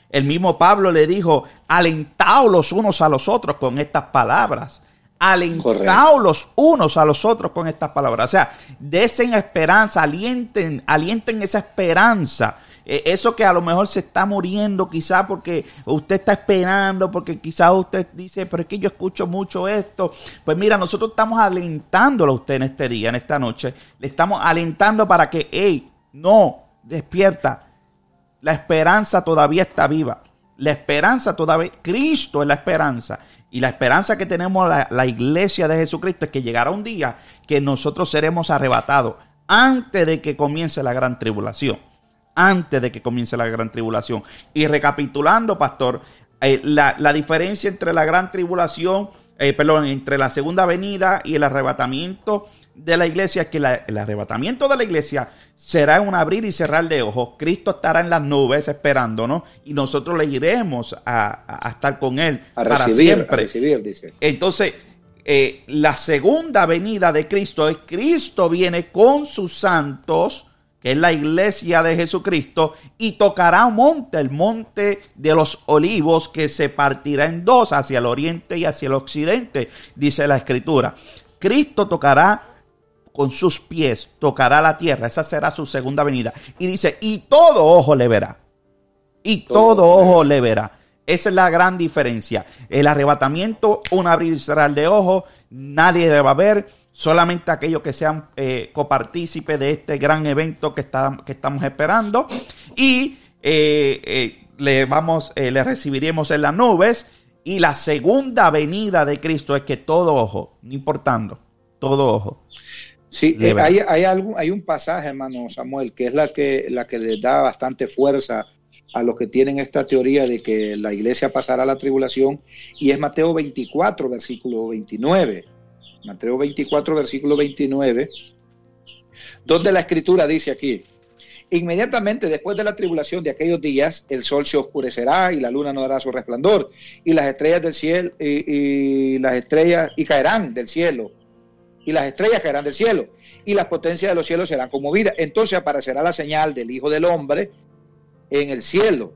el mismo Pablo le dijo, alentaos los unos a los otros con estas palabras. Alentaos los unos a los otros con estas palabras. O sea, desen esperanza, alienten, alienten esa esperanza eso que a lo mejor se está muriendo quizá porque usted está esperando, porque quizás usted dice, pero es que yo escucho mucho esto. Pues mira, nosotros estamos alentándolo a usted en este día, en esta noche. Le estamos alentando para que, hey, no, despierta. La esperanza todavía está viva. La esperanza todavía, Cristo es la esperanza. Y la esperanza que tenemos la, la iglesia de Jesucristo es que llegará un día que nosotros seremos arrebatados antes de que comience la gran tribulación. Antes de que comience la gran tribulación. Y recapitulando, pastor, eh, la, la, diferencia entre la gran tribulación, eh, perdón, entre la segunda venida y el arrebatamiento de la iglesia es que el arrebatamiento de la iglesia será un abrir y cerrar de ojos. Cristo estará en las nubes esperándonos y nosotros le iremos a, estar con Él para siempre. recibir, dice. Entonces, eh, la segunda venida de Cristo es Cristo viene con sus santos, que es la iglesia de Jesucristo, y tocará un monte, el monte de los olivos, que se partirá en dos, hacia el oriente y hacia el occidente, dice la escritura. Cristo tocará con sus pies tocará la tierra. Esa será su segunda venida. Y dice, y todo ojo le verá. Y todo, ojo le verá. Esa es la gran diferencia. El arrebatamiento, un abrir y cerrar de ojos, nadie le va a ver, solamente aquellos que sean eh, copartícipes de este gran evento que, está, que estamos esperando. Y eh, eh, le vamos, le recibiremos en las nubes. Y la segunda venida de Cristo es que todo ojo, no importando, todo ojo, Sí, eh, hay, hay, algo, hay un pasaje, hermano Samuel, que es la que, la que les da bastante fuerza a los que tienen esta teoría de que la iglesia pasará a la tribulación, y es Mateo 24, versículo 29. Mateo 24, versículo 29, donde la escritura dice aquí, Inmediatamente después de la tribulación de aquellos días, el sol se oscurecerá y la luna no dará su resplandor, y las estrellas del cielo, y las estrellas, y caerán del cielo, y las estrellas caerán del cielo, y las potencias de los cielos serán conmovidas. Entonces aparecerá la señal del Hijo del Hombre en el cielo.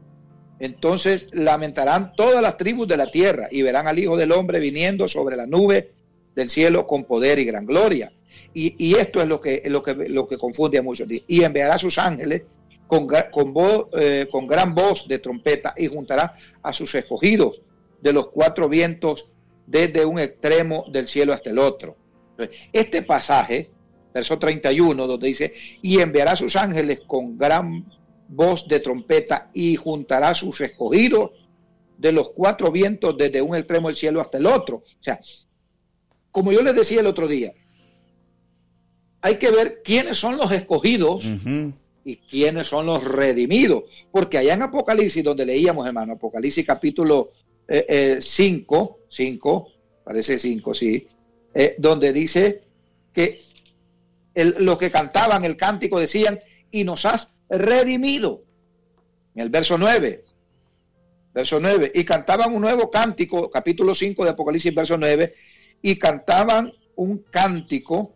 Entonces lamentarán todas las tribus de la tierra y verán al Hijo del Hombre viniendo sobre la nube del cielo con poder y gran gloria. Y, esto es lo que, lo, que, lo que confunde a muchos. Y enviará sus ángeles con, con, voz, eh, con gran voz de trompeta y juntará a sus escogidos de los cuatro vientos desde un extremo del cielo hasta el otro. Este pasaje, verso 31, donde dice, y enviará a sus ángeles con gran voz de trompeta y juntará a sus escogidos de los cuatro vientos desde un extremo del cielo hasta el otro. O sea, como yo les decía el otro día, hay que ver quiénes son los escogidos y quiénes son los redimidos. Porque allá en Apocalipsis, donde leíamos, hermano, Apocalipsis capítulo 5, eh, 5, eh, parece 5, sí, eh, donde dice que los que cantaban el cántico decían, y nos has redimido. En el verso 9, verso 9, y cantaban un nuevo cántico, capítulo 5 de Apocalipsis, verso 9, y cantaban un cántico,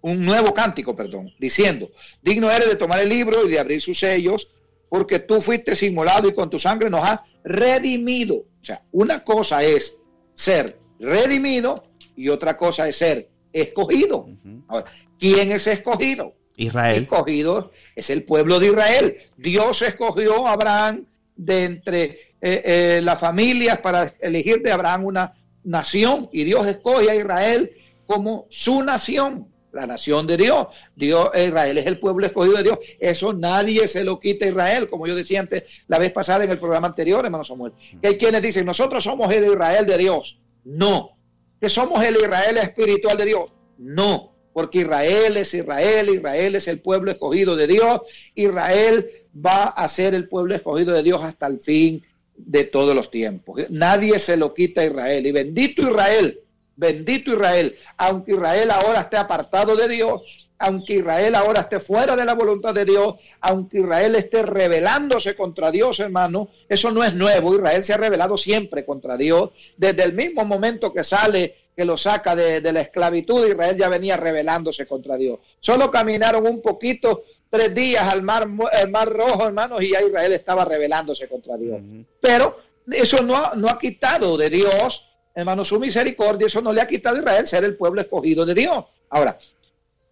un nuevo cántico, perdón, diciendo, digno eres de tomar el libro y de abrir sus sellos, porque tú fuiste inmolado y con tu sangre nos has redimido. O sea, una cosa es ser redimido y otra cosa es ser escogido. Ahora, ¿quién es escogido? Israel. Escogido es el pueblo de Israel. Dios escogió a Abraham de entre eh, eh, las familias para elegir de Abraham una nación y Dios escoge a Israel como su nación, la nación de Dios. Dios, Israel es el pueblo escogido de Dios. Eso nadie se lo quita a Israel, como yo decía antes la vez pasada en el programa anterior, hermano Samuel. Que hay quienes dicen, nosotros somos el Israel de Dios. No. ¿Que somos el Israel espiritual de Dios? No. Porque Israel es Israel, Israel es el pueblo escogido de Dios, Israel va a ser el pueblo escogido de Dios hasta el fin de todos los tiempos. Nadie se lo quita a Israel. Y bendito Israel, bendito Israel, aunque Israel ahora esté apartado de Dios, aunque Israel ahora esté fuera de la voluntad de Dios, aunque Israel esté rebelándose contra Dios, hermano, eso no es nuevo. Israel se ha rebelado siempre contra Dios. Desde el mismo momento que sale, que lo saca de, la esclavitud, Israel ya venía rebelándose contra Dios. Solo caminaron un poquito, tres días al mar, el mar rojo, hermanos, y ya Israel estaba rebelándose contra Dios. Pero eso no, no ha quitado de Dios, hermano, su misericordia, eso no le ha quitado a Israel ser el pueblo escogido de Dios. Ahora,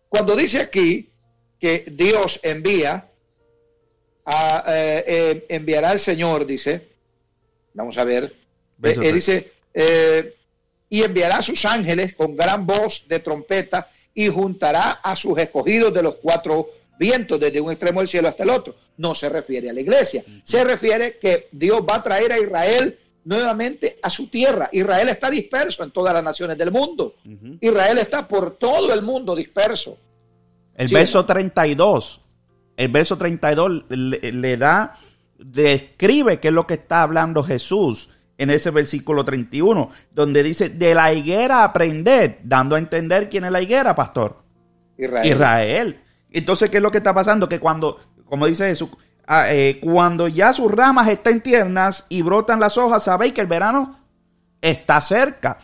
cuando dice aquí que Dios envía eh, eh, enviará el Señor, dice, vamos a ver, eh, dice, y enviará a sus ángeles con gran voz de trompeta y juntará a sus escogidos de los cuatro vientos desde un extremo del cielo hasta el otro. No se refiere a la iglesia, se refiere que Dios va a traer a Israel nuevamente a su tierra. Israel está disperso en todas las naciones del mundo. Israel está por todo el mundo disperso. El verso 32, el verso 32 le, le, da, describe qué es lo que está hablando Jesús en ese versículo 31, donde dice, de la higuera aprended, dando a entender quién es la higuera, pastor. Israel. Israel. Entonces, ¿qué es lo que está pasando? Que cuando, como dice Jesús, ah, eh, cuando ya sus ramas estén tiernas y brotan las hojas, sabéis que el verano está cerca.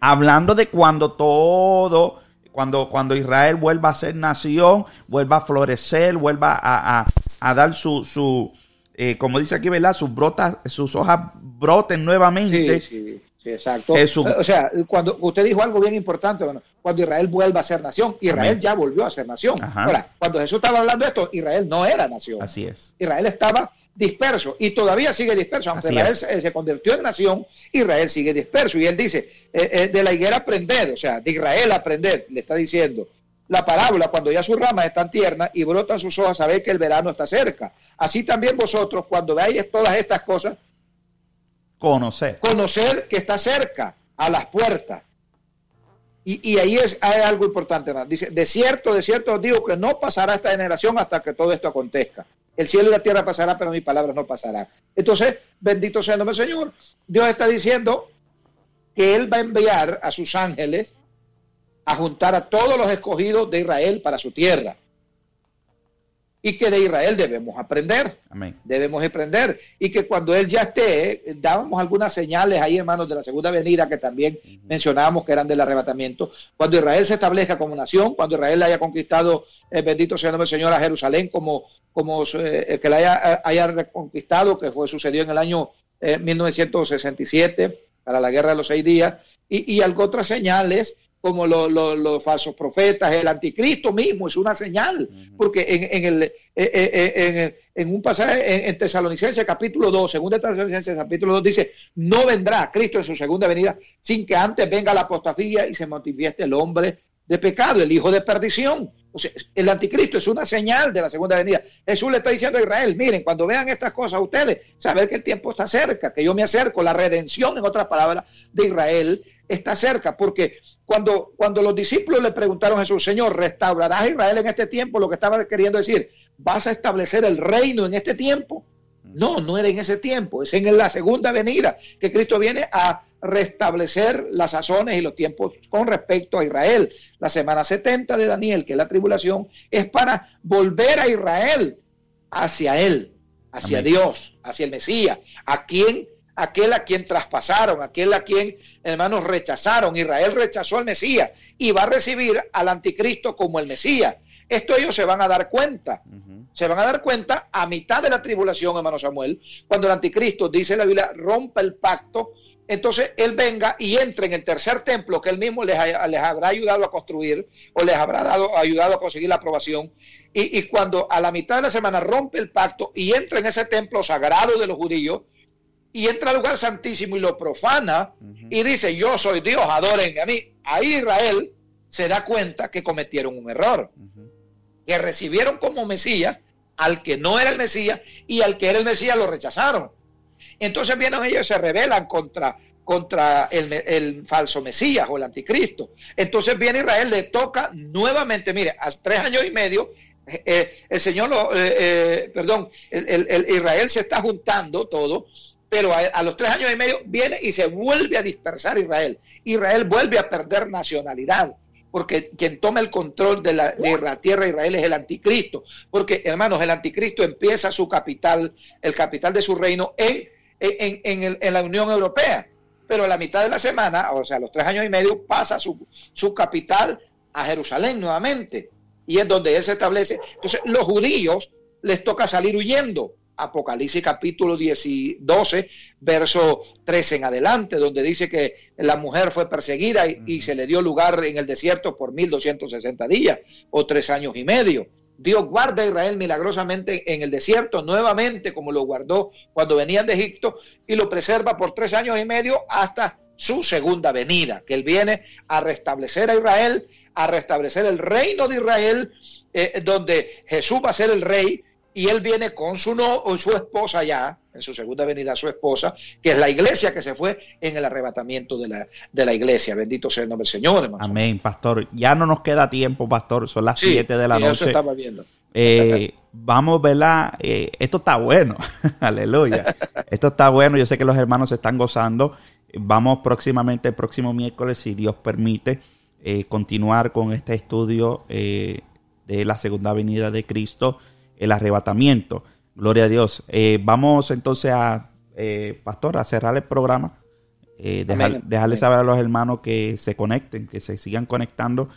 Hablando de cuando todo, cuando, cuando Israel vuelva a ser nación, vuelva a florecer, vuelva a, a dar su, su eh, como dice aquí, ¿verdad? Sus, brotas, sus hojas broten nuevamente. Sí, sí, exacto. O sea, cuando usted dijo algo bien importante, bueno, cuando Israel vuelva a ser nación, Israel ya volvió a ser nación. Ahora, cuando Jesús estaba hablando de esto, Israel no era nación. Así es. Israel estaba disperso y todavía sigue disperso, aunque Israel se, convirtió en nación, Israel sigue disperso. Y él dice, eh, eh, de la higuera aprended, o sea, de Israel aprended, le está diciendo la parábola, cuando ya sus ramas están tiernas y brotan sus hojas, sabéis que el verano está cerca. Así también vosotros, cuando veáis todas estas cosas, conocer. Conocer que está cerca, a las puertas. Y, ahí es hay algo importante más. Dice, de cierto, de cierto digo que no pasará esta generación hasta que todo esto acontezca. El cielo y la tierra pasará, pero mis palabras no pasarán. Entonces, bendito sea el nombre del Señor. Dios está diciendo que Él va a enviar a sus ángeles a juntar a todos los escogidos de Israel para su tierra. Y que de Israel debemos aprender. Debemos aprender. Y que cuando Él ya esté, dábamos algunas señales ahí, hermanos, de la segunda venida que también mencionábamos que eran del arrebatamiento. Cuando Israel se establezca como nación, cuando Israel haya conquistado, el bendito sea el nombre del Señor, a Jerusalén, como, como eh, que la haya, haya reconquistado, que fue sucedió en el año 1967, eh, para la guerra de los seis días. Y, y algo otras señales como los falsos profetas, el anticristo mismo es una señal, porque en, en, el, eh, eh, eh, en, un pasaje en, Tesalonicenses capítulo 2, segunda Tesalonicenses capítulo 2 dice, no vendrá Cristo en su segunda venida sin que antes venga la apostasía y se manifieste el hombre de pecado, el hijo de perdición. O sea, el anticristo es una señal de la segunda venida. Jesús le está diciendo a Israel, miren, cuando vean estas cosas ustedes, saber que el tiempo está cerca, que yo me acerco, la redención, en otras palabras, de Israel está cerca, porque cuando, cuando los discípulos le preguntaron a Jesús, Señor, ¿restaurarás a Israel en este tiempo? Lo que estaba queriendo decir, ¿vas a establecer el reino en este tiempo? No, no era en ese tiempo, es en la segunda venida que Cristo viene a restablecer las sazones y los tiempos con respecto a Israel. La semana 70 de Daniel, que es la tribulación, es para volver a Israel hacia Él, hacia Dios, hacia el Mesías, a quien aquel a quien traspasaron, aquel a quien, hermanos, rechazaron. Israel rechazó al Mesías y va a recibir al anticristo como el Mesías. Esto ellos se van a dar cuenta. Se van a dar cuenta a mitad de la tribulación, hermano Samuel, cuando el anticristo, dice la Biblia, rompa el pacto, entonces él venga y entre en el tercer templo que él mismo les, les habrá ayudado a construir o les habrá dado, ayudado a conseguir la aprobación. Y, y cuando a la mitad de la semana rompe el pacto y entra en ese templo sagrado de los judíos, y entra al lugar santísimo y lo profana y dice, yo soy Dios, adoren a mí. Ahí Israel se da cuenta que cometieron un error, que recibieron como Mesías al que no era el Mesías y al que era el Mesías lo rechazaron. Entonces vienen ellos y se rebelan contra, contra el, falso Mesías o el anticristo. Entonces viene Israel, le toca nuevamente, mire, a tres años y medio, eh, eh, el Señor, lo, eh, perdón, el, Israel se está juntando todo pero a, los tres años y medio viene y se vuelve a dispersar Israel. Israel vuelve a perder nacionalidad, porque quien toma el control de la, tierra de Israel es el anticristo, porque hermanos, el anticristo empieza su capital, el capital de su reino en, en, en, la Unión Europea, pero a la mitad de la semana, o sea, a los tres años y medio, pasa su, su capital a Jerusalén nuevamente, y es donde él se establece. Entonces, los judíos les toca salir huyendo Apocalipsis capítulo 12, verso 13 en adelante, donde dice que la mujer fue perseguida y, se le dio lugar en el desierto por 1260 días o tres años y medio. Dios guarda a Israel milagrosamente en el desierto, nuevamente como lo guardó cuando venían de Egipto, y lo preserva por tres años y medio hasta su segunda venida, que Él viene a restablecer a Israel, a restablecer el reino de Israel, eh, donde Jesús va a ser el rey y Él viene con su, no, su esposa ya, en su segunda venida, su esposa, que es la iglesia que se fue en el arrebatamiento de la, de la iglesia. Bendito sea el nombre del Señor. Hermano. Amén, pastor. Ya no nos queda tiempo, pastor. Son las 7 de la noche. estaba viendo. Eh, vamos, ¿verdad? Eh, esto está bueno. Aleluya. Esto está bueno. Yo sé que los hermanos se están gozando. Vamos próximamente, el próximo miércoles, si Dios permite, eh, continuar con este estudio de la segunda venida de Cristo, el arrebatamiento. Gloria a Dios. Eh, vamos entonces a, eh, Pastor, a cerrar el programa. Eh, dejarle saber a los hermanos que se conecten, que se sigan conectando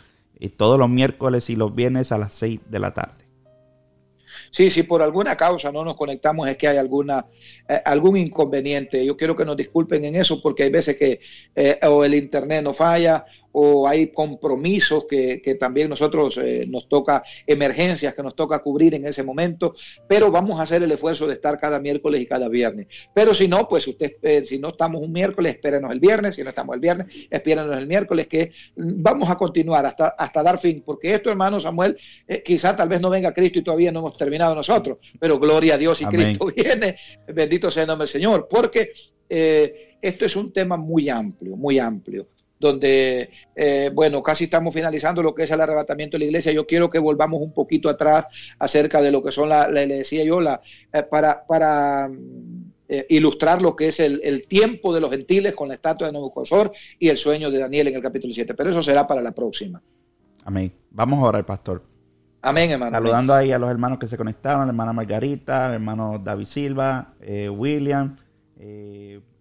todos los miércoles y los viernes a las 6 de la tarde. Sí, si por alguna causa no nos conectamos es que hay alguna algún inconveniente. Yo quiero que nos disculpen en eso porque hay veces que o el internet no falla o hay compromisos que, también nosotros eh, nos toca, emergencias que nos toca cubrir en ese momento, pero vamos a hacer el esfuerzo de estar cada miércoles y cada viernes. Pero si no, pues usted, eh, si no estamos un miércoles, espérenos el viernes, si no estamos el viernes, espérenos el miércoles, que vamos a continuar hasta, hasta dar fin, porque esto, hermano Samuel, eh, quizá tal vez no venga Cristo y todavía no hemos terminado nosotros, pero gloria a Dios y Cristo viene, bendito sea el nombre del Señor, porque esto es un tema muy amplio, muy amplio donde, eh, bueno, casi estamos finalizando lo que es el arrebatamiento de la iglesia. Yo quiero que volvamos un poquito atrás acerca de lo que son, la, le decía yo, la, eh, para, para eh, ilustrar lo que es el, tiempo de los gentiles con la estatua de Nabucodonosor y el sueño de Daniel en el capítulo 7. Pero eso será para la próxima. Amén. Vamos a orar, pastor. Amén, hermano. Saludando ahí a los hermanos que se conectaron, la hermana Margarita, el hermano David Silva, William,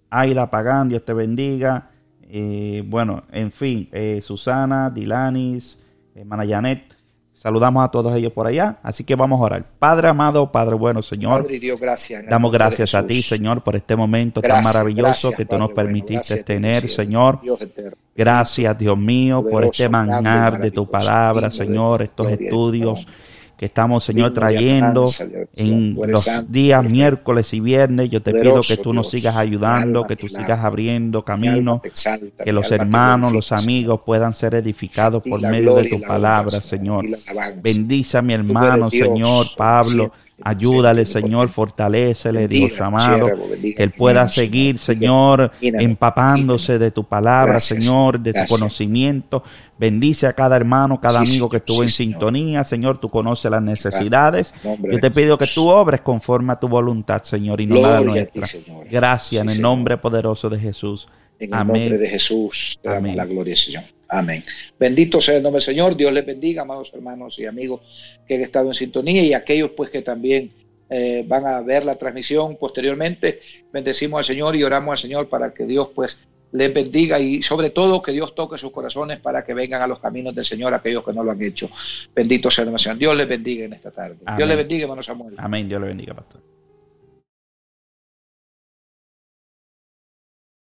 Aida Pagán, Dios te bendiga. Eh, bueno, en fin, eh, Susana, Dilanis, hermana Janet, saludamos a todos ellos por allá. Así que vamos a orar. Padre amado, Padre bueno, Señor. gracias. Damos gracias a ti, Señor, por este momento tan maravilloso que tú nos permitiste tener, Señor. gracias, Dios mío, por este manjar de tu palabra, Señor, estos estudios que estamos, Señor, trayendo en los días miércoles y viernes. Yo te pido que tú nos sigas ayudando, que tú sigas abriendo camino, que los hermanos, los amigos puedan ser edificados por medio de tu palabra, Señor. Bendice a mi hermano, Señor, Pablo. Ayúdale, Señor, fortalecele, Dios amado, que Él pueda seguir, Señor, empapándose de tu palabra, Señor, de tu conocimiento. Bendice a cada hermano, cada amigo que estuvo en sintonía, Señor, tú conoces las necesidades. Yo te pido que tú obres conforme a tu voluntad, Señor, y no la nuestra. Gracias en el nombre poderoso de Jesús. En el nombre de Jesús te damos la gloria, Señor. Amén. Bendito sea el nombre del Señor. Dios les bendiga, amados hermanos y amigos que han estado en sintonía y aquellos pues que también eh, van a ver la transmisión posteriormente. Bendecimos al Señor y oramos al Señor para que Dios pues les bendiga y sobre todo que Dios toque sus corazones para que vengan a los caminos del Señor aquellos que no lo han hecho. Bendito sea el Señor. Dios les bendiga en esta tarde. Dios les bendiga, hermano Samuel. Amén. Dios les bendiga, pastor.